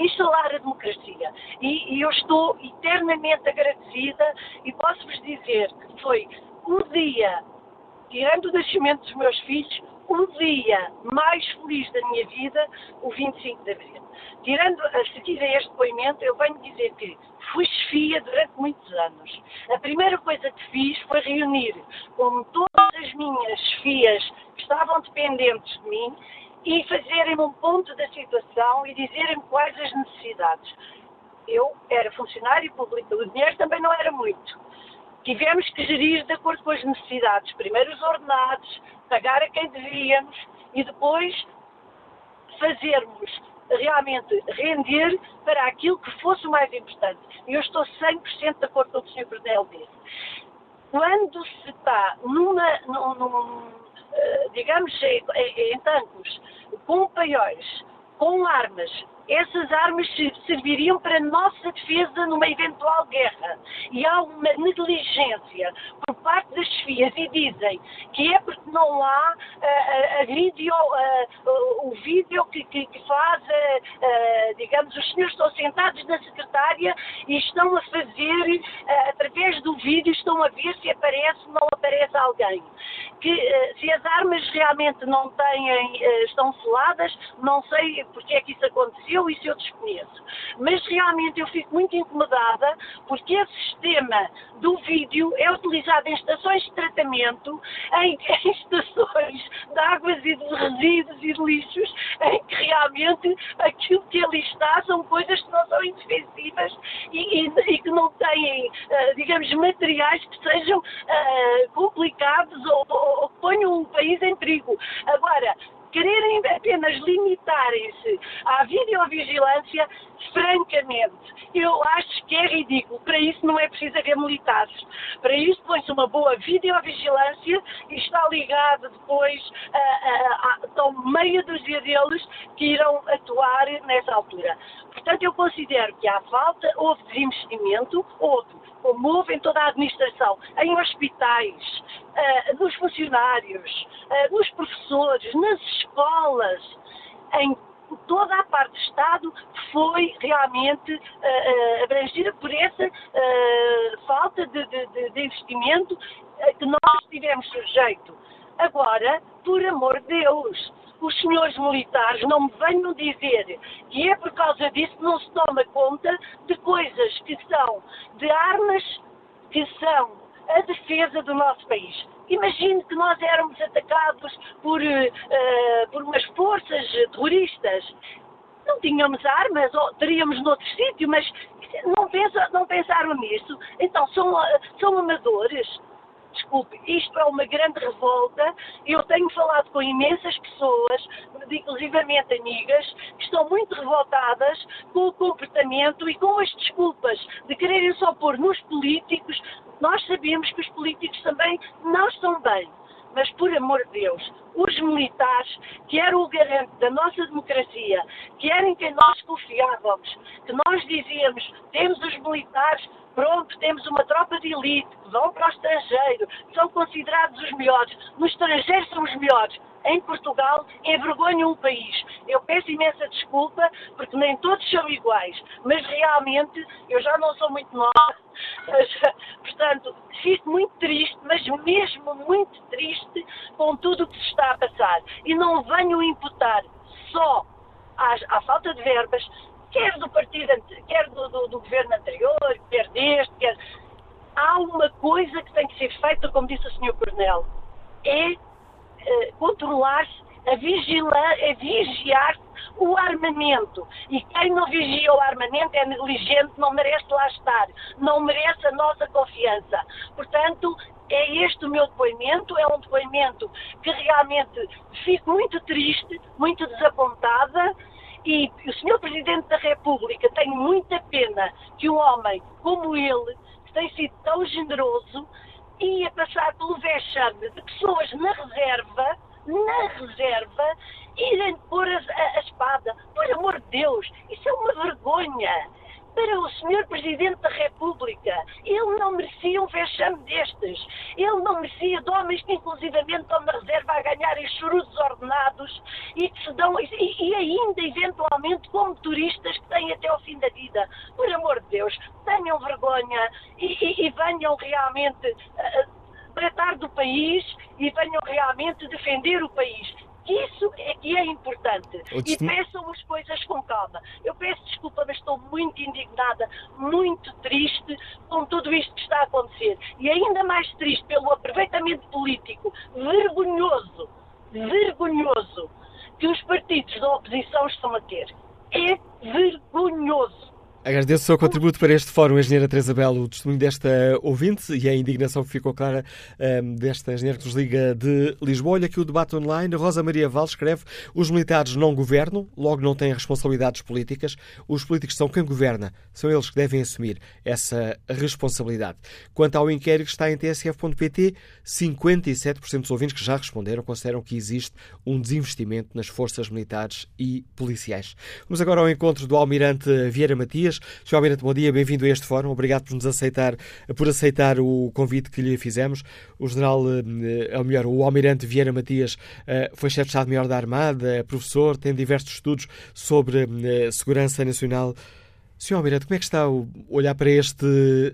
instalar a democracia. E, e eu estou eternamente agradecida e posso-vos dizer que foi o dia, tirando o nascimento dos meus filhos, o dia mais feliz da minha vida, o 25 de Abril. Tirando a seguir a este depoimento, eu venho dizer que fui chefia durante muitos anos. A primeira coisa que fiz foi reunir com todas as minhas chefias que estavam dependentes de mim e fazerem um ponto da situação e dizerem quais as necessidades. Eu era funcionário público, o dinheiro também não era muito. Tivemos que gerir de acordo com as necessidades. Primeiro os ordenados, pagar a quem devíamos e depois fazermos realmente render para aquilo que fosse o mais importante. E eu estou 100% de acordo com o que o Sr. Coronel disse. Quando se está numa, num, num eh, digamos, em, em tancos, com paióis, com armas, essas armas serviriam para nossa defesa numa eventual guerra. E há uma negligência por parte das chefias e dizem que é porque não há uh, a vídeo, uh, o vídeo que, que, que faz, digamos, os senhores estão sentados na secretária e estão a fazer, através do vídeo, estão a ver se aparece ou não aparece alguém. Que se as armas realmente não têm, estão seladas, não sei porque é que isso aconteceu eu isso eu desconheço. Mas realmente eu fico muito incomodada porque esse sistema do vídeo é utilizado em estações de tratamento, em, em estações de águas e de resíduos e de lixos, em que realmente aquilo que ali está são coisas que não são indefensivas e, e, e que não têm, uh, digamos, materiais que sejam uh, complicados ou, ou, ou que ponham o país em perigo. Agora, quererem apenas limitarem-se à videovigilância, francamente, eu acho que é ridículo. Para isso não é preciso haver militares. Para isso põe-se uma boa videovigilância e está ligado depois a, a, a, meia dúzia deles que irão atuar nessa altura. Portanto, eu considero que há falta, houve desinvestimento, houve, como houve em toda a administração, em hospitais, uh, nos funcionários, uh, nos professores, nas escolas, em toda a parte do Estado foi realmente uh, abrangida por essa uh, falta de, de, de investimento que nós tivemos sujeito. Agora, por amor de Deus, os senhores militares não me venham dizer que é por causa disso que não se toma conta de coisas que são de armas que são a defesa do nosso país. Imagine que nós éramos atacados por, uh, por umas forças terroristas. Não tínhamos armas, ou teríamos noutro sítio, mas não, pensa, não pensaram nisso. Então são, são amadores desculpe, isto é uma grande revolta. Eu tenho falado com imensas pessoas, inclusivamente amigas, que estão muito revoltadas com o comportamento e com as desculpas de quererem só pôr nos políticos. Nós sabemos que os políticos também não estão bem. Mas, por amor de Deus, os militares, que eram o garante da nossa democracia, que eram em quem nós confiávamos, que nós dizíamos, temos os militares Pronto, temos uma tropa de elite que vão para o estrangeiro, são considerados os melhores. No estrangeiro são os melhores. Em Portugal envergonham o país. Eu peço imensa desculpa, porque nem todos são iguais. Mas realmente, eu já não sou muito nova. Portanto, fico muito triste, mas mesmo muito triste com tudo o que se está a passar. E não venho imputar só à, à falta de verbas, quer do partido, quer do, do, do governo anterior, quer deste, quer... Há uma coisa que tem que ser feita, como disse o Sr. Coronel, é uh, controlar-se, a vigilar, a vigiar o armamento. E quem não vigia o armamento é negligente, não merece lá estar, não merece a nossa confiança. Portanto, é este o meu depoimento, é um depoimento que realmente fico muito triste, muito desapontada e o Sr. Presidente da República tem muita pena que um homem como ele, que tem sido tão generoso, ia passar pelo vexame de pessoas na reserva, na reserva, irem pôr a, a, a espada. Por amor de Deus, isso é uma vergonha para o Sr. Presidente da República. Ele não merecia um vexame destes. Ele não merecia de homens que, inclusivamente, estão na reserva a ganharem choros ordenados e que se dão, e, e, ainda, eventualmente, como turistas que têm até ao fim da vida. Por amor de Deus, tenham vergonha e, e, e venham realmente uh, tratar do país e venham realmente defender o país. Isso é que é importante. E peçam as coisas com calma. Eu peço desculpa, mas estou muito indignada, muito triste com tudo isto que está a acontecer. E ainda mais triste pelo aproveitamento político vergonhoso, vergonhoso, que os partidos da oposição estão a ter. É vergonhoso. Agradeço o seu contributo para este fórum, Engenheira Teresa Belo, o testemunho desta ouvinte e a indignação que ficou clara um, ehm, desta engenheira que nos liga de Lisboa. Olha aqui o debate online. Rosa Maria Val escreve: os militares não governam, logo não têm responsabilidades políticas. Os políticos são quem governa, são eles que devem assumir essa responsabilidade. Quanto ao inquérito que está em tsf.pt, 57% dos ouvintes que já responderam consideram que existe um desinvestimento nas forças militares e policiais. Vamos agora ao encontro do Almirante Vieira Matias. Sr. Almirante, bom dia, bem-vindo a este fórum. Obrigado por nos aceitar, por aceitar o convite que lhe fizemos. O general, é ou melhor, o Almirante Vieira Matias eh, foi chefe de Estado-Maior da Armada, é professor, tem diversos estudos sobre eh, segurança nacional. Sr. Almirante, como é que está a olhar para este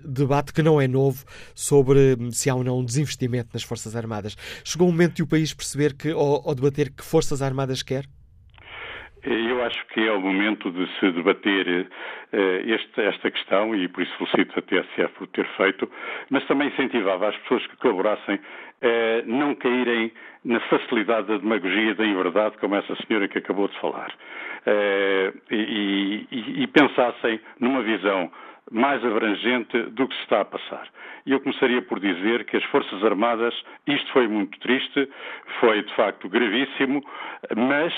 debate que não é novo sobre se há ou não um desinvestimento nas Forças Armadas? Chegou o momento de o país perceber que, ou, ou debater que Forças Armadas quer? Eu acho que é o momento de se debater uh, este, esta questão e por isso felicito a TSF por ter feito, mas também incentivava as pessoas que colaborassem a não caírem na facilidade da demagogia da inverdade, como essa senhora que acabou de falar, uh, e, e, e pensassem numa visão mais abrangente do que se está a passar. E eu começaria por dizer que as Forças Armadas, isto foi muito triste, foi de facto gravíssimo, mas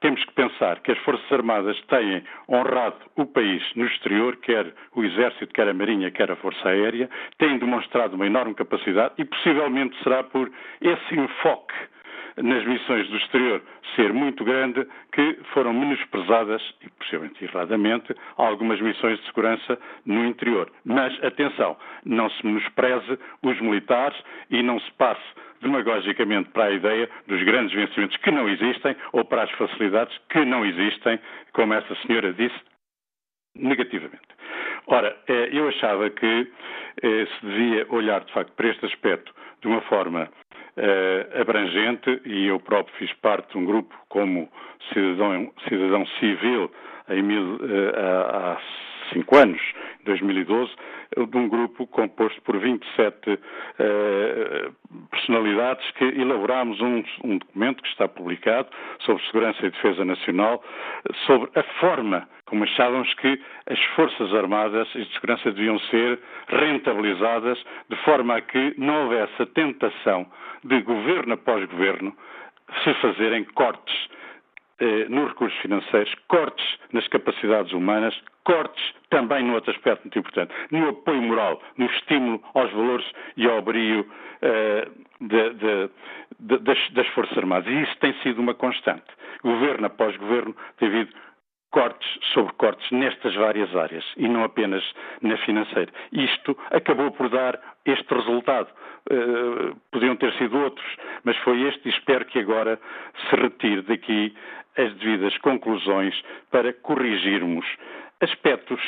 temos que pensar que as Forças Armadas têm honrado o país no exterior, quer o Exército, quer a Marinha, quer a Força Aérea, têm demonstrado uma enorme capacidade e possivelmente será por esse enfoque nas missões do exterior ser muito grande que foram menosprezadas, e possivelmente erradamente, algumas missões de segurança no interior. Mas, atenção, não se menospreze os militares e não se passe demagogicamente para a ideia dos grandes vencimentos que não existem ou para as facilidades que não existem, como essa senhora disse, negativamente. Ora, eh, eu achava que eh, se devia olhar, de facto, para este aspecto de uma forma uh, abrangente e eu próprio fiz parte de um grupo como cidadão, cidadão civil em mil, há cinco anos, 2012, de um grupo composto por 27 uh, eh, personalidades que elaborámos um, um, documento que está publicado sobre segurança e defesa nacional, sobre a forma como achávamos que as Forças Armadas e de Segurança deviam ser rentabilizadas de forma a que não houvesse a tentação de governo após governo se fazerem cortes eh, nos recursos financeiros, cortes nas capacidades humanas, cortes também no outro aspecto muito importante, no apoio moral, no estímulo aos valores e ao brio eh, de, de, de, das, das, Forças Armadas. E isso tem sido uma constante. Governo após governo tem havido cortes sobre cortes nestas várias áreas e não apenas na financeira. Isto acabou por dar este resultado. Uh, podiam ter sido outros, mas foi este e espero que agora se retire daqui as devidas conclusões para corrigirmos aspectos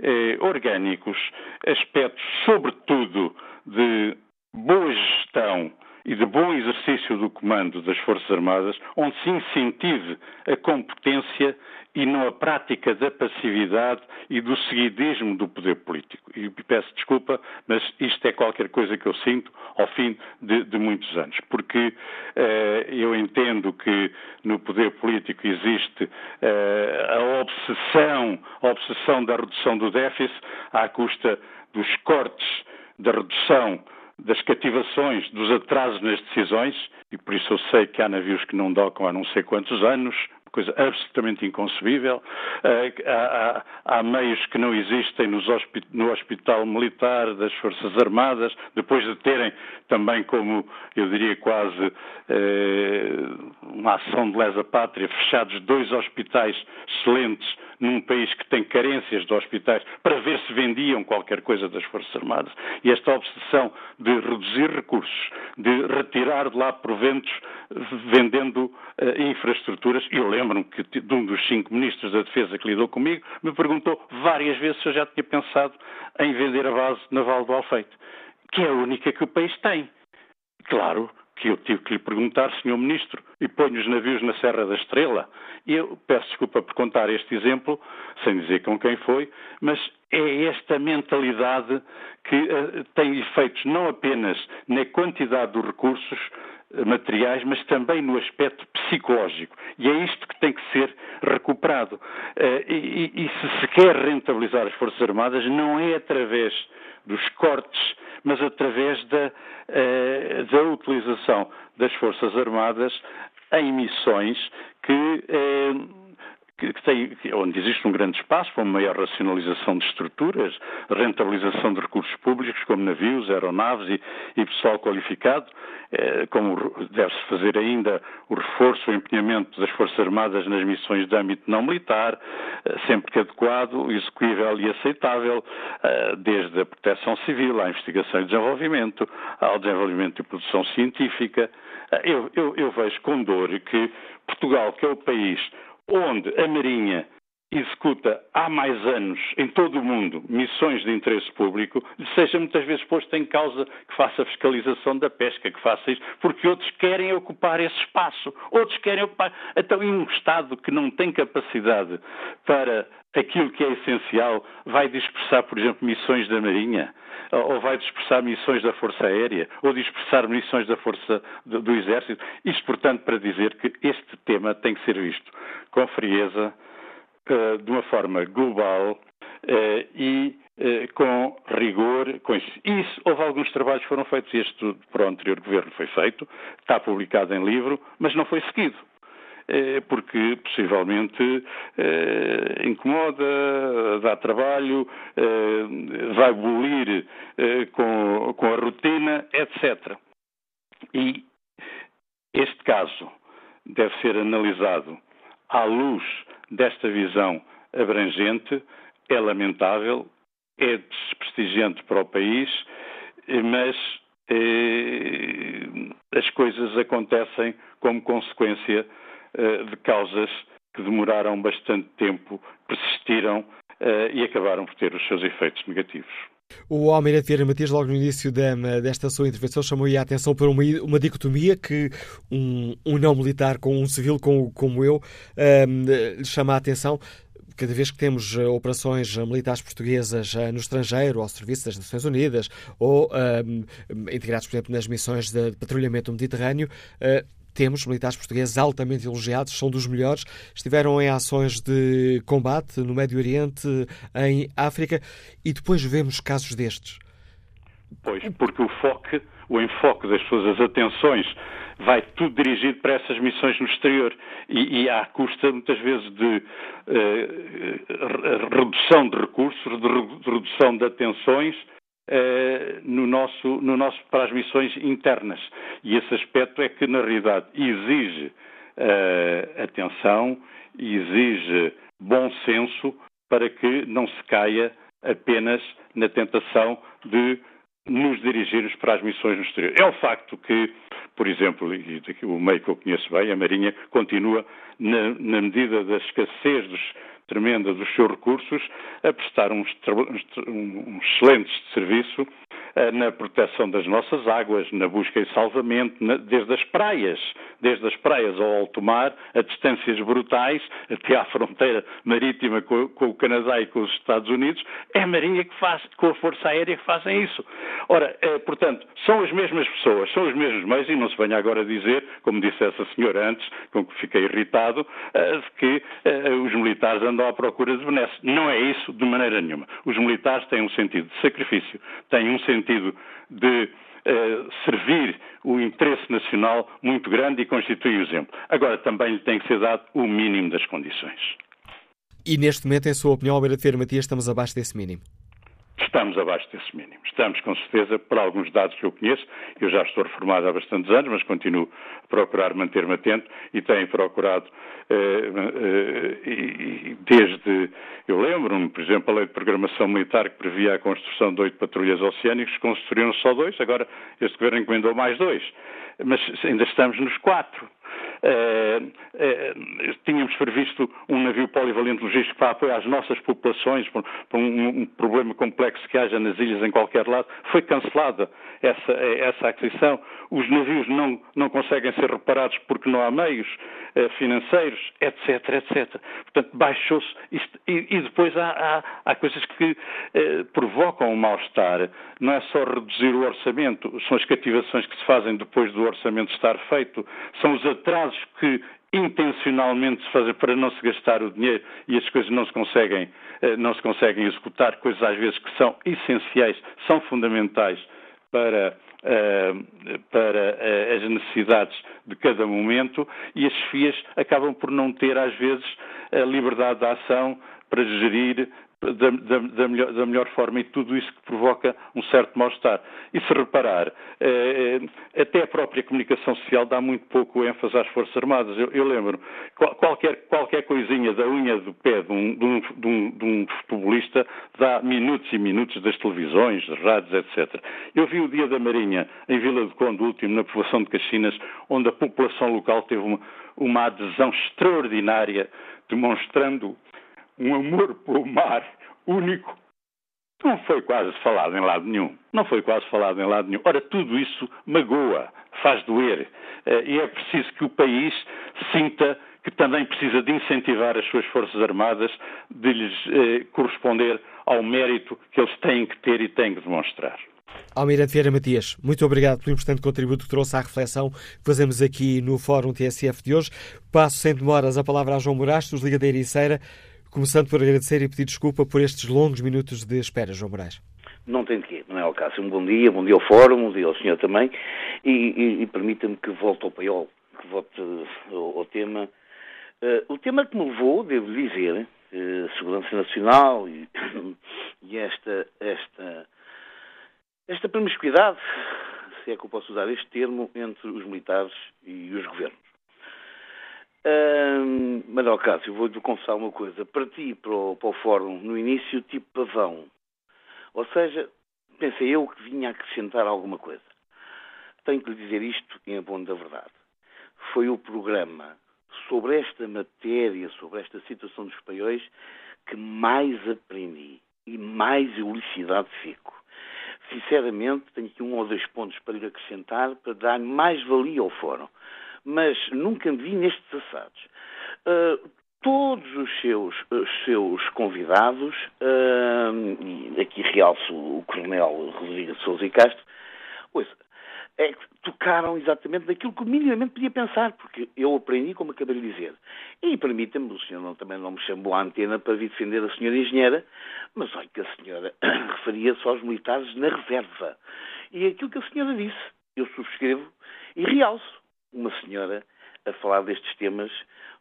eh, orgânicos, aspectos, sobretudo, de boa gestão e de bom exercício do comando das Forças Armadas, onde se incentive a competência e não a prática da passividade e do seguidismo do poder político. E peço desculpa, mas isto é qualquer coisa que eu sinto ao fim de, de muitos anos, porque eh, eu entendo que no poder político existe eh, a obsessão, a obsessão da redução do déficit à custa dos cortes, da redução das cativações, dos atrasos nas decisões, e por isso eu sei que há navios que não docam há não sei quantos anos, coisa absolutamente inconcebível. Eh, há, há, há meios que não existem no Hospital Militar das Forças Armadas, depois de terem também, como eu diria quase eh, uma ação de lesa pátria, fechados dois hospitais excelentes num país que tem carências de hospitais para ver se vendiam qualquer coisa das Forças Armadas. E esta obsessão de reduzir recursos, de retirar de lá proventos vendendo uh, infraestruturas. Eu lembro-me que de um dos cinco ministros da Defesa que lidou comigo me perguntou várias vezes se eu já tinha pensado em vender a base naval do Alfeite, que é a única que o país tem. Claro que eu tive que lhe perguntar, Sr. Ministro, e ponho os navios na Serra da Estrela. E eu peço desculpa por contar este exemplo, sem dizer com quem foi, mas é esta mentalidade que uh, tem efeitos não apenas na quantidade dos recursos, materiais, mas também no aspecto psicológico. E é isto que tem que ser recuperado. Eh, e, e, se se quer rentabilizar as Forças Armadas, não é através dos cortes, mas através da, eh, da utilização das Forças Armadas em missões que eh, que, que tem, onde existe um grande espaço para uma maior racionalização de estruturas, rentabilização de recursos públicos, como navios, aeronaves e, e pessoal qualificado, eh, como deve-se fazer ainda o reforço, o empenhamento das Forças Armadas nas missões de âmbito não militar, eh, sempre que adequado, execuível e aceitável, eh, desde a proteção civil à investigação e desenvolvimento, ao desenvolvimento e produção científica. Eh, eu, eu, eu vejo com dor que Portugal, que é o país onde a Marinha executa há mais anos em todo o mundo missões de interesse público, seja muitas vezes posto em causa que faça fiscalização da pesca, que faça isso, porque outros querem ocupar esse espaço, outros querem ocupar. Então, em um Estado que não tem capacidade para aquilo que é essencial, vai dispersar, por exemplo, missões da Marinha, ou vai dispersar missões da Força Aérea, ou dispersar missões da Força do, do Exército. Isto, portanto, para dizer que este tema tem que ser visto com frieza, uh, de uma forma global uh, e uh, com rigor. Com isso. isso. houve alguns trabalhos que foram feitos, este para o anterior governo foi feito, está publicado em livro, mas não foi seguido porque possivelmente eh, incomoda, dá trabalho, eh, vai bolir eh, com, com a rotina, etc. E este caso deve ser analisado à luz desta visão abrangente, é lamentável, é desprestigiante para o país, mas eh, as coisas acontecem como consequência eh, de causas que demoraram bastante tempo, persistiram eh, e acabaram por ter os seus efeitos negativos. O Almeida Vieira Matias, logo no início desta sua intervenção, chamou a atenção para uma, uma dicotomia que um, um, não militar com um civil como, como eu um, lhe chama a atenção. Cada vez que temos operações militares portuguesas no estrangeiro, ao serviço das Nações Unidas, ou integrados, por exemplo, nas missões de patrulhamento do Mediterrâneo, temos militares portugueses altamente elogiados, são dos melhores, estiveram em ações de combate no Médio Oriente, em África, e depois vemos casos destes. Pois, porque o foco, o enfoque das suas atenções vai tudo dirigido para essas missões no exterior e, e à custa muitas vezes de uh, redução de recursos, de redução de atenções no nosso, no nosso, para as missões internas. E esse aspecto é que, na realidade, exige uh, atenção, exige bom senso para que não se caia apenas na tentação de nos dirigirmos para as missões no exterior. É o facto que, por exemplo, e o meio que eu conheço bem, a Marinha continua, na, na medida da escassez dos, tremenda dos seus recursos, a prestar um, um, excelente serviço eh, na proteção das nossas águas, na busca e salvamento, na, desde as praias, desde as praias ao alto mar, a distâncias brutais, até à fronteira marítima com, com, o Canadá e com os Estados Unidos, é a Marinha que faz, com a Força Aérea que fazem isso. Ora, é, portanto, são as mesmas pessoas, são os mesmos meios, e não se venha agora dizer, como disse essa senhora antes, com que fiquei irritado, eh, que eh, os militares andam à procura de benesse. Não é isso de maneira nenhuma. Os militares têm um sentido de sacrifício, têm um sentido de eh, servir o interesse nacional muito grande e constitui o exemplo. Agora, também lhe tem que ser dado o mínimo das condições. E neste momento, em sua opinião, Almeida de Feira Matias, estamos abaixo desse mínimo? Estamos abaixo desse mínimo. Estamos, com certeza, por alguns dados que eu conheço. Eu já estou reformado há bastantes anos, mas continuo a procurar manter-me atento e tenho procurado, eh, eh, desde. Eu lembro-me, por exemplo, a lei de programação militar que previa a construção de oito patrulhas oceânicas, construíram só dois, agora este governo encomendou mais dois. Mas ainda estamos nos quatro. Eh, eh, tínhamos previsto um navio polivalente logístico para apoiar as nossas populações por, por um, um, problema complexo que haja nas ilhas em qualquer lado. Foi cancelada essa, essa aquisição. Os navios não, não conseguem ser reparados porque não há meios eh, financeiros, etc, etc. Portanto, baixou-se. E, e, depois há, há, há coisas que provocam um mal-estar. Não é só reduzir o orçamento, são as cativações que se fazem depois do orçamento estar feito, são os atrasos que intencionalmente se fazem para não se gastar o dinheiro e as coisas não se conseguem, eh, não se conseguem executar, coisas às vezes que são essenciais, são fundamentais para, uh, para uh, as necessidades de cada momento e as FIAs acabam por não ter, às vezes, a liberdade de ação para gerir da, da, da, melhor, da, melhor, forma e tudo isso que provoca um certo mal-estar. E se reparar, eh, até a própria comunicação social dá muito pouco ênfase às Forças Armadas. Eu, eu lembro, qualquer, qualquer coisinha da unha do pé de um, de, um, de, um, de um, futebolista dá minutos e minutos das televisões, das rádios, etc. Eu vi o Dia da Marinha em Vila do Conde, último, na povoação de Caxinas, onde a população local teve uma, uma adesão extraordinária, demonstrando um amor pelo mar único, não foi quase falado em lado nenhum. Não foi quase falado em lado nenhum. Ora, tudo isso magoa, faz doer. Eh, e é preciso que o país sinta que também precisa de incentivar as suas Forças Armadas, de lhes eh, corresponder ao mérito que eles têm que ter e têm que demonstrar. Almirante Vieira Matias, muito obrigado pelo importante contributo que trouxe à reflexão que fazemos aqui no Fórum TSF de hoje. Passo sem demoras a palavra a João Moraes, dos Liga da Ericeira. Começando por agradecer e pedir desculpa por estes longos minutos de espera, João Moraes. Não tem de quê, não é caso. Um bom dia, bom dia ao Fórum, bom dia ao senhor também. E, e, e permita-me que volte ao paiol, que volte ao, ao tema. Uh, o tema que me levou, devo dizer, uh, Segurança Nacional e, e esta, esta, esta promiscuidade, se é que eu posso usar este termo, entre os militares e os governos. Uh, Manuel Cássio, vou-lhe confessar uma coisa. Parti para o, para o fórum no início tipo pavão. Ou seja, pensei eu que vinha acrescentar alguma coisa. Tenho que lhe dizer isto em abono da verdade. Foi o programa sobre esta matéria, sobre esta situação dos paióis, que mais aprendi e mais elucidado fico. Sinceramente, tenho aqui um ou dois pontos para lhe acrescentar para dar mais valia ao fórum mas nunca me vi nestes assados. Uh, todos os seus, os seus convidados, uh, aqui realço o Coronel Rodrigo de Sousa e Castro, pois, é que tocaram exatamente naquilo que minimamente podia pensar, porque eu aprendi como acabei de dizer. E permita-me, o senhor não, também não me chamou à antena para vir defender a senhora engenheira, mas olha que a senhora referia-se aos militares na reserva. E aquilo que a senhora disse, eu subscrevo e realço. Uma senhora a falar destes temas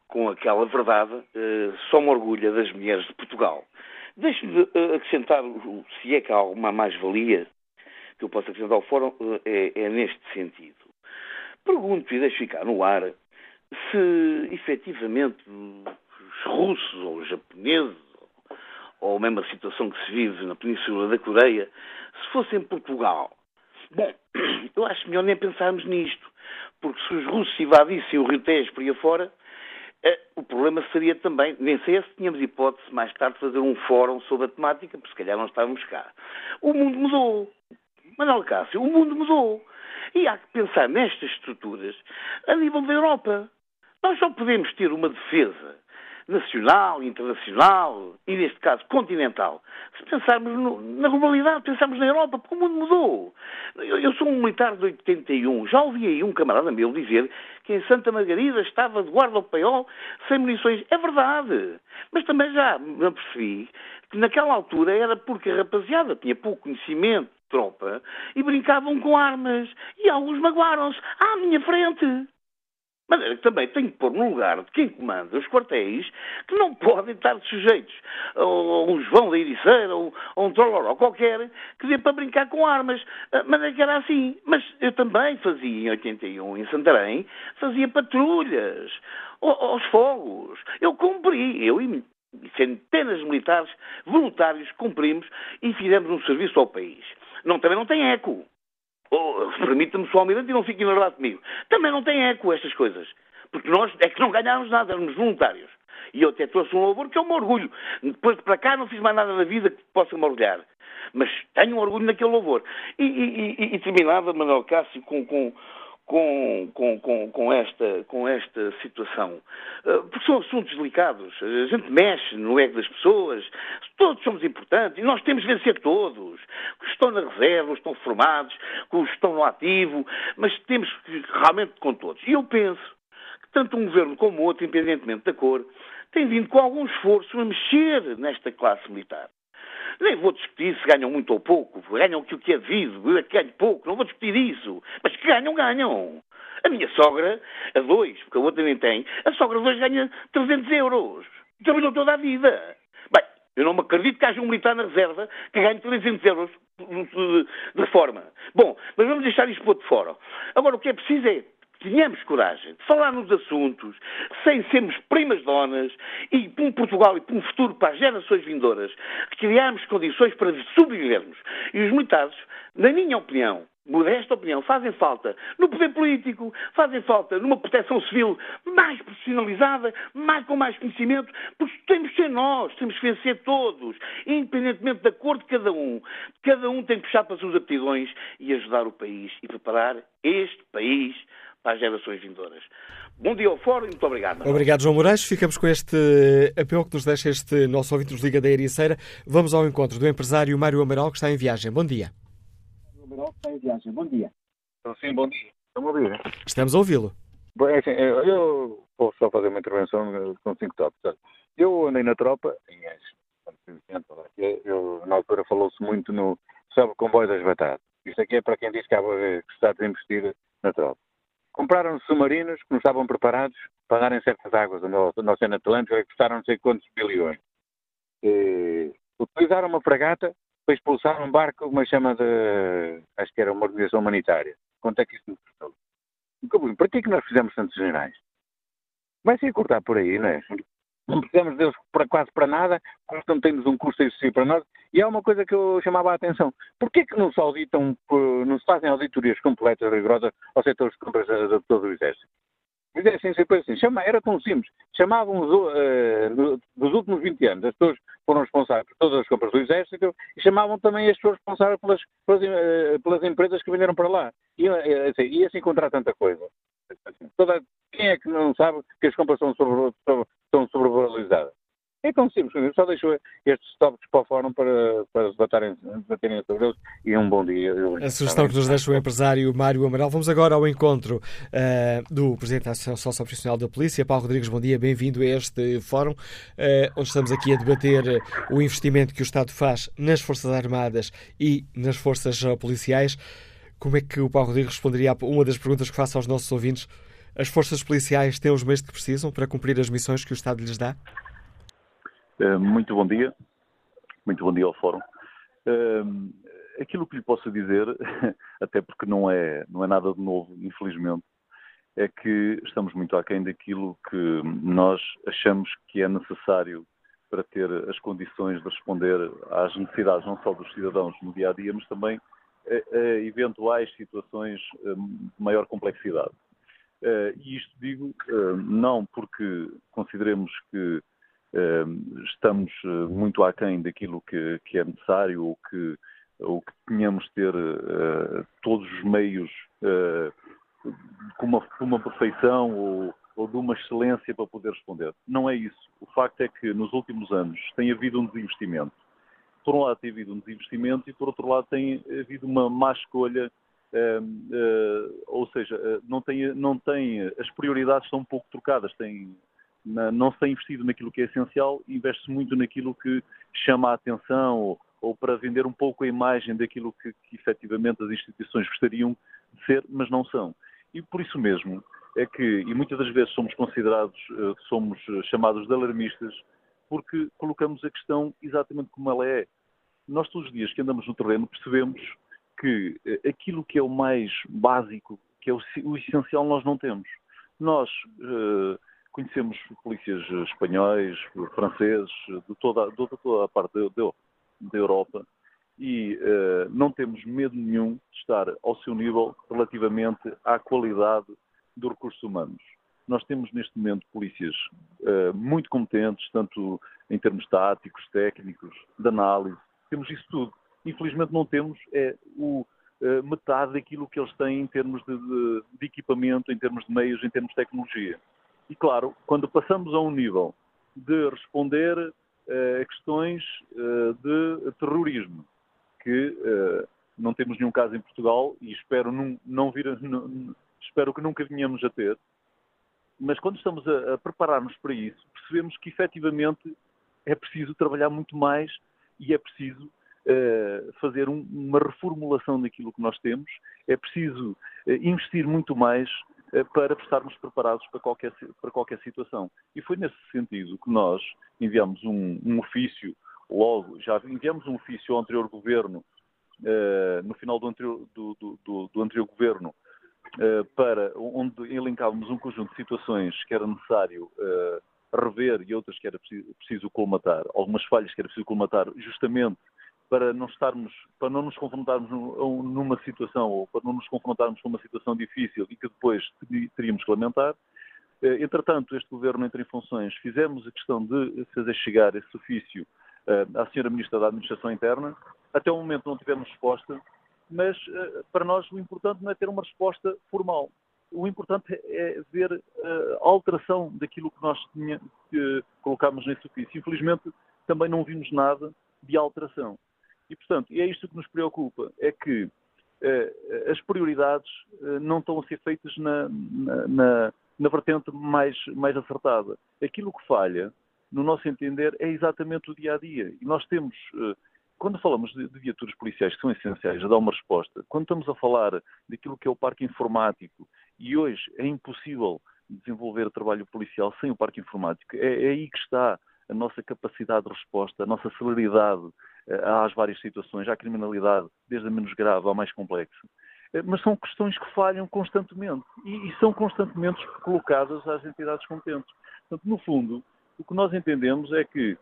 com aquela verdade, uh, só me orgulha das mulheres de Portugal. Deixe-me uh, acrescentar, se é que há alguma mais-valia que eu possa acrescentar ao fórum, uh, é, é, neste sentido. Pergunto e deixo ficar no ar se efetivamente os russos ou os japoneses, ou mesmo a situação que se vive na Península da Coreia, se fossem Portugal. Bom, eu acho melhor nem pensarmos nisto, porque se os russos invadissem o Rio Tejo por aí afora, é, o problema seria também, nem sei se tínhamos hipótese mais tarde de fazer um fórum sobre a temática, porque se calhar não estávamos cá. O mundo mudou. Manuel Cássio, o mundo mudou. E há que pensar nestas estruturas a nível da Europa. Nós só podemos ter uma defesa nacional, internacional e, neste caso, continental. Se pensarmos no, na globalidade, pensarmos na Europa, porque o mundo mudou. Eu, eu, sou um militar de 81, já ouvi aí um camarada meu dizer que em Santa Margarida estava de guarda ao paiol sem munições. É verdade. Mas também já me apercebi que naquela altura era porque a rapaziada tinha pouco conhecimento de tropa e brincavam com armas. E alguns magoaram-se à minha frente. Mas também tem que pôr no lugar de quem comanda os quartéis que não podem estar sujeitos a um João da Ericeira ou a um Troloró qualquer que dê para brincar com armas. Ah, mas é que era assim. Mas eu também fazia em 81 em Santarém, fazia patrulhas aos fogos. Eu cumpri, eu e centenas de militares voluntários cumprimos e fizemos um serviço ao país. Não, também não tem eco. Oh, Permita-me só um minuto e não fique enervado comigo. Também não tem eco estas coisas. Porque nós é que não ganhámos nada, éramos voluntários. E eu até trouxe um louvor que é um orgulho. Depois de para cá não fiz mais nada na vida que possa me orgulhar. Mas tenho um orgulho naquele louvor. E, e, e, e terminava, Manuel Cássio, com, com, com, com, com, com, esta, com esta situação. Uh, porque são assuntos delicados. A gente mexe no ego das pessoas. Todos somos importantes e nós temos de vencer todos. Os que estão na reserva, os que estão formados, os que estão no ativo, mas temos realmente com todos. E eu penso que tanto um governo como outro, independentemente da cor, tem vindo com algum esforço a mexer nesta classe militar. Nem vou discutir se ganham muito ou pouco. Ganham aquilo que é devido. Eu é que ganho pouco. Não vou discutir isso. Mas que ganham, ganham. A minha sogra, a dois, porque a outra nem tem, a sogra dois ganha 300 euros. Trabalhou toda a vida. Bem, eu não me acredito que haja um militar na reserva que ganhe 300 euros de, de forma. Bom, mas vamos deixar isto para outro fora. Agora, o que é preciso é tenhamos coragem de falar nos assuntos sem sermos primas donas e para um Portugal e para um futuro para as gerações vindouras, criarmos condições para sobrevivermos. E os militares, na minha opinião, modesta opinião, fazem falta no poder político, fazem falta numa proteção civil mais profissionalizada, mais, com mais conhecimento, porque temos que ser nós, temos que vencer todos, independentemente da cor de cada um. Cada um tem que puxar para as suas aptidões e ajudar o país e preparar este país as gerações vindouras. Bom dia ao Fórum e muito obrigado. Obrigado, João Moraes. Ficamos com este apelo que nos deixa este nosso ouvinte nos Liga da Ericeira. Vamos ao encontro do empresário Mário Amaral, que está em viagem. Bom dia. Amaral está em viagem. Bom dia. Então, sim, bom dia. Estão a ouvir? Estamos a ouvi-lo. É assim, eu vou só fazer uma intervenção com cinco tópicos. Eu andei na tropa, em eu, na altura falou-se muito no sobre o comboio das batatas. Isto aqui é para quem diz que há que está a investir na tropa. Compraram submarinos que não estavam preparados para darem certas águas no Oceano Atlântico e custaram não sei quantos bilhões. E, utilizaram uma fragata para expulsar um barco, uma chama de. acho que era uma organização humanitária. Quanto é que isso nos custou? Para que é que nós fizemos tantos generais? Vai ser cortar por aí, não é? Não precisamos deles para quase para nada, custam, temos um custo excessivo para nós, e é uma coisa que eu chamava a atenção. Porquê que não se auditam, não se fazem auditorias completas, rigorosas ao setor de compras de todo o Exército? Mas é assim, sempre assim. Chama, era tão simples. Chamavam uh, dos últimos 20 anos, as pessoas foram responsáveis por todas as compras do Exército e chamavam também as pessoas responsáveis pelas, pelas, uh, pelas empresas que venderam para lá. E, uh, assim, ia-se encontrar tanta coisa. Toda, quem é que não sabe que as compras são sobre, sobre, estão sobrevalorizadas. Então, sim, só deixo estes tópicos para o fórum para, para debaterem, debaterem sobre eles e um bom dia. A sugestão que nos deixa o empresário Mário Amaral. Vamos agora ao encontro uh, do Presidente da Associação Socioprofissional da Polícia, Paulo Rodrigues. Bom dia, bem-vindo a este fórum, uh, onde estamos aqui a debater o investimento que o Estado faz nas Forças Armadas e nas Forças Policiais. Como é que o Paulo Rodrigues responderia a uma das perguntas que faço aos nossos ouvintes? As forças policiais têm os meios que precisam para cumprir as missões que o Estado lhes dá? Eh, muito bom dia, muito bom dia ao Fórum. Eh, aquilo que lhe posso dizer, até porque não é, não é nada de novo, infelizmente, é que estamos muito aquém daquilo que nós achamos que é necessário para ter as condições de responder às necessidades não só dos cidadãos no dia a dia, mas também a, a eventuais situações eh, de maior complexidade. E isto digo não porque consideremos que estamos eh, muito aquém daquilo que, é necessário ou que, ou que tenhamos de ter todos os meios com, uma, uma perfeição ou, ou de uma excelência para poder responder. Não é isso. O facto é que nos últimos anos tem havido um desinvestimento. Por um lado tem havido um desinvestimento e por outro lado tem havido uma má escolha ou seja, uh, não tem, não tem, as prioridades são um pouco trocadas. Tem, não se tem investido naquilo que é essencial, investe-se muito naquilo que chama a atenção ou, ou, para vender um pouco a imagem daquilo que, que efetivamente as instituições gostariam de ser, mas não são. E por isso mesmo é que, e muitas das vezes somos considerados, eh, somos chamados de alarmistas, porque colocamos a questão exatamente como ela é. Nós todos os dias que andamos no terreno percebemos que eh, aquilo que é o mais básico, que é o, o essencial, nós não temos. Nós uh, Conhecemos polícias espanhóis, franceses, de toda, de toda a parte da Europa e uh, não temos medo nenhum de estar ao seu nível relativamente à qualidade dos recursos humanos. Nós temos neste momento polícias uh, muito competentes, tanto em termos táticos, técnicos, de análise, temos isso tudo. Infelizmente não temos é o uh, metade daquilo que eles têm em termos de, de, de equipamento, em termos de meios, em termos de tecnologia. E, claro, quando passamos a um nível de responder uh, a questões uh, de terrorismo, que não temos nenhum caso em Portugal e espero, num, não vir, espero que nunca venhamos a ter, mas quando estamos a, a preparar-nos para isso, percebemos que efetivamente é preciso trabalhar muito mais e é preciso fazer um, uma reformulação daquilo que nós temos, é preciso uh, investir muito mais eh, para estarmos preparados para qualquer, para qualquer situação. E foi nesse sentido que nós enviamos um, um ofício, logo, já enviamos um ofício ao anterior governo, no final do anterior, do, do, do anterior governo, para, onde elencávamos um conjunto de situações que era necessário rever e outras que era preciso colmatar, algumas falhas que era preciso colmatar, justamente para não estarmos, para não nos confrontarmos numa situação ou para não nos confrontarmos com uma situação difícil e que depois teríamos que lamentar. Eh, entretanto, este governo entra em funções. Fizemos a questão de fazer chegar esse ofício eh, à senhora Ministra da Administração Interna. Até o momento não tivemos resposta, mas eh, para nós o importante não é ter uma resposta formal. O importante é ver a alteração daquilo que nós colocámos nesse ofício. Infelizmente, também não vimos nada de alteração. E, portanto, é isto que nos preocupa, é que eh, as prioridades eh, não estão a ser feitas na, na, na, na vertente mais, mais acertada. Aquilo que falha, no nosso entender, é exatamente o dia-a-dia. -dia. E nós temos, quando falamos de, de viaturas policiais que são essenciais a dar uma resposta, quando estamos a falar daquilo que é o parque informático, e hoje é impossível desenvolver trabalho policial sem o parque informático, é, é aí que está a nossa capacidade de resposta, a nossa celeridade às várias situações, à criminalidade, desde a menos grave ao mais complexa. Eh, mas são questões que falham constantemente e, e são constantemente colocadas às entidades competentes. Portanto, no fundo, o que nós entendemos é que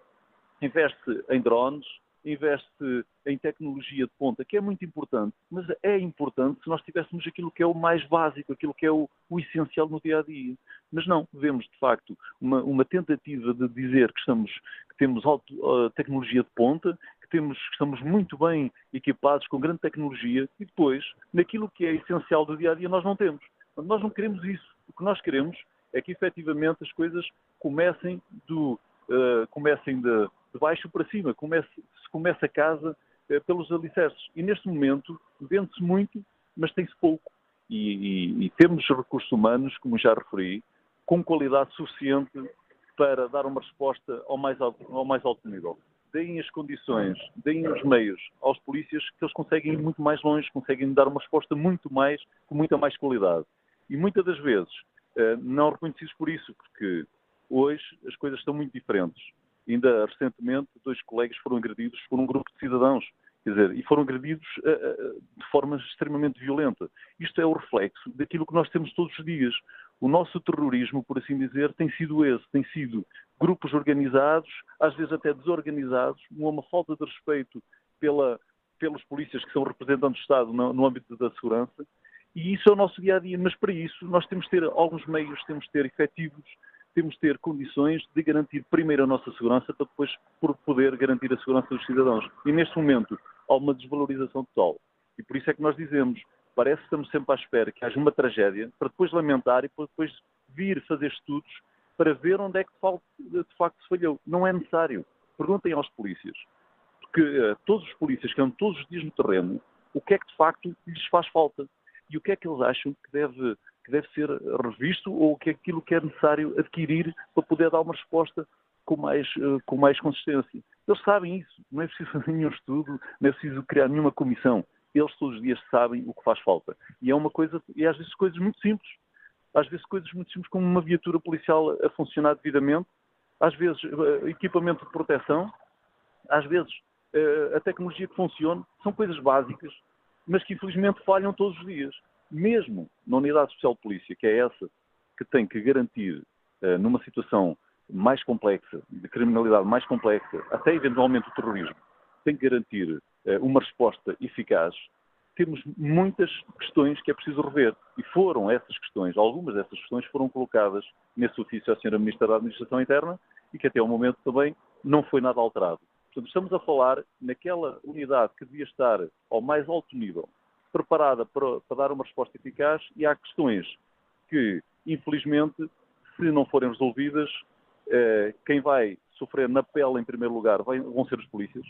investe em drones, investe em tecnologia de ponta, que é muito importante, mas é importante se nós tivéssemos aquilo que é o mais básico, aquilo que é o, o essencial no dia a dia. Mas não, vemos de facto uma, uma tentativa de dizer que, estamos, que temos auto, uh, tecnologia de ponta, temos, estamos muito bem equipados com grande tecnologia e depois, naquilo que é essencial do dia a dia, nós não temos. Nós não queremos isso. O que nós queremos é que efetivamente as coisas comecem, do, uh, comecem de, de, baixo para cima, comece, se começa a casa uh, pelos alicerces. E neste momento vende-se muito, mas tem-se pouco. E, e, e, temos recursos humanos, como já referi, com qualidade suficiente para dar uma resposta ao mais alto, ao mais alto nível. Deem as condições, deem os meios aos polícias que eles conseguem ir muito mais longe, conseguem dar uma resposta muito mais, com muita mais qualidade. E muitas das vezes eh, não reconhecidos por isso, porque hoje as coisas estão muito diferentes. Ainda recentemente, dois colegas foram agredidos por um grupo de cidadãos, quer dizer, e foram agredidos uh, uh, de forma extremamente violenta. Isto é o reflexo daquilo que nós temos todos os dias. O nosso terrorismo, por assim dizer, tem sido esse, tem sido grupos organizados, às vezes até desorganizados, uma falta de respeito pela, pelos polícias que são representantes do Estado no, no âmbito da segurança, e isso é o nosso dia a dia, mas para isso nós temos de ter alguns meios, temos de ter efetivos, temos de ter condições de garantir primeiro a nossa segurança para depois poder garantir a segurança dos cidadãos. E neste momento há uma desvalorização total. E por isso é que nós dizemos, parece que estamos sempre à espera que haja uma tragédia para depois lamentar e para depois vir fazer estudos para ver onde é que de facto se falhou. Não é necessário. Perguntem aos polícias. Porque uh, todos os polícias que andam todos os dias no terreno, o que é que de facto lhes faz falta? e o que é que eles acham que deve, que deve ser revisto ou o que é aquilo que é necessário adquirir para poder dar uma resposta com mais, eh, com mais consistência. Eles sabem isso, não é preciso fazer nenhum estudo, não é preciso criar nenhuma comissão. Eles todos os dias sabem o que faz falta. E é uma coisa, e às vezes coisas muito simples. Às vezes coisas muito simples como uma viatura policial a funcionar devidamente, às vezes eh, equipamento de proteção, às vezes eh, a tecnologia que funcione, são coisas básicas mas que infelizmente falham todos os dias. Mesmo na Unidade Especial de Polícia, que é essa que tem que garantir, uh, numa situação mais complexa, de criminalidade mais complexa, até eventualmente o terrorismo, tem que garantir uma resposta eficaz, temos muitas questões que é preciso rever. E foram essas questões, algumas dessas questões foram colocadas nesse ofício à Sra. Ministra da Administração Interna e que até o momento também não foi nada alterado. Portanto, estamos a falar naquela unidade que devia estar ao mais alto nível, preparada para, para dar uma resposta eficaz, e há questões que, infelizmente, se não forem resolvidas, eh, quem vai sofrer na pele, em primeiro lugar, vão ser os polícias,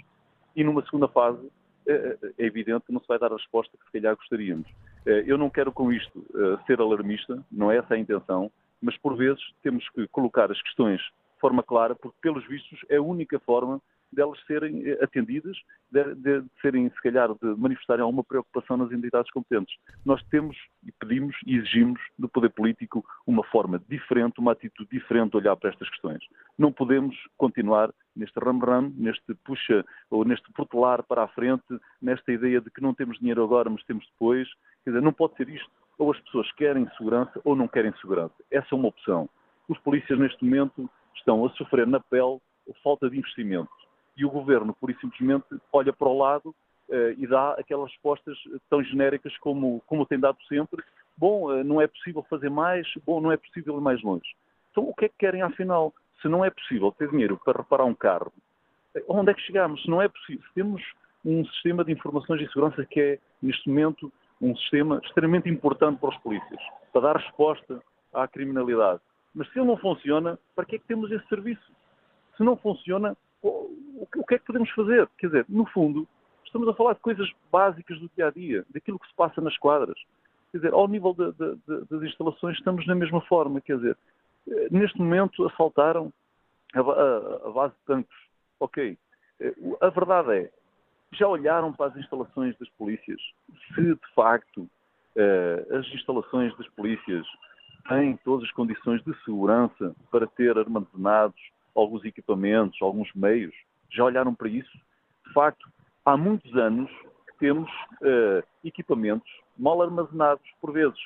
e numa segunda fase, é evidente que não se vai dar a resposta que se calhar gostaríamos. Eh, eu não quero com isto eh, ser alarmista, não é essa a intenção, mas por vezes temos que colocar as questões de forma clara, porque pelos vistos é a única forma delas serem eh, atendidas, de, de, serem, se calhar, de manifestarem alguma preocupação nas entidades competentes. Nós temos e pedimos e exigimos do poder político uma forma diferente, uma atitude diferente de olhar para estas questões. Não podemos continuar neste ram-ram, neste puxa ou neste protelar para a frente, nesta ideia de que não temos dinheiro agora, mas temos depois. Quer dizer, não pode ser isto. Ou as pessoas querem segurança ou não querem segurança. Essa é uma opção. Os polícias, neste momento, estão a sofrer na pele a falta de investimento e o governo, por e simplesmente, olha para o lado uh, e dá aquelas respostas tão genéricas como, como tem dado sempre. Bom, uh, não é possível fazer mais, bom, não é possível ir mais longe. Então, o que é que querem, afinal? Se não é possível ter dinheiro para reparar um carro, eh, onde é que chegamos? Se não é possível, temos um sistema de informações e segurança que é, neste momento, um sistema extremamente importante para os polícias, para dar resposta à criminalidade. Mas se ele não funciona, para que é que temos esse serviço? Se não funciona, o que é que podemos fazer? Quer dizer, no fundo, estamos a falar de coisas básicas do dia a dia, daquilo que se passa nas quadras. Quer dizer, ao nível de, de, de, das instalações, estamos na mesma forma. Quer dizer, eh, neste momento assaltaram a, a, a base de tanques. Ok. Eh, a verdade é, já olharam para as instalações das polícias? Se de facto eh, as instalações das polícias têm todas as condições de segurança para ter armazenados alguns equipamentos, alguns meios, já olharam para isso? De facto, há muitos anos temos uh, equipamentos mal armazenados, por vezes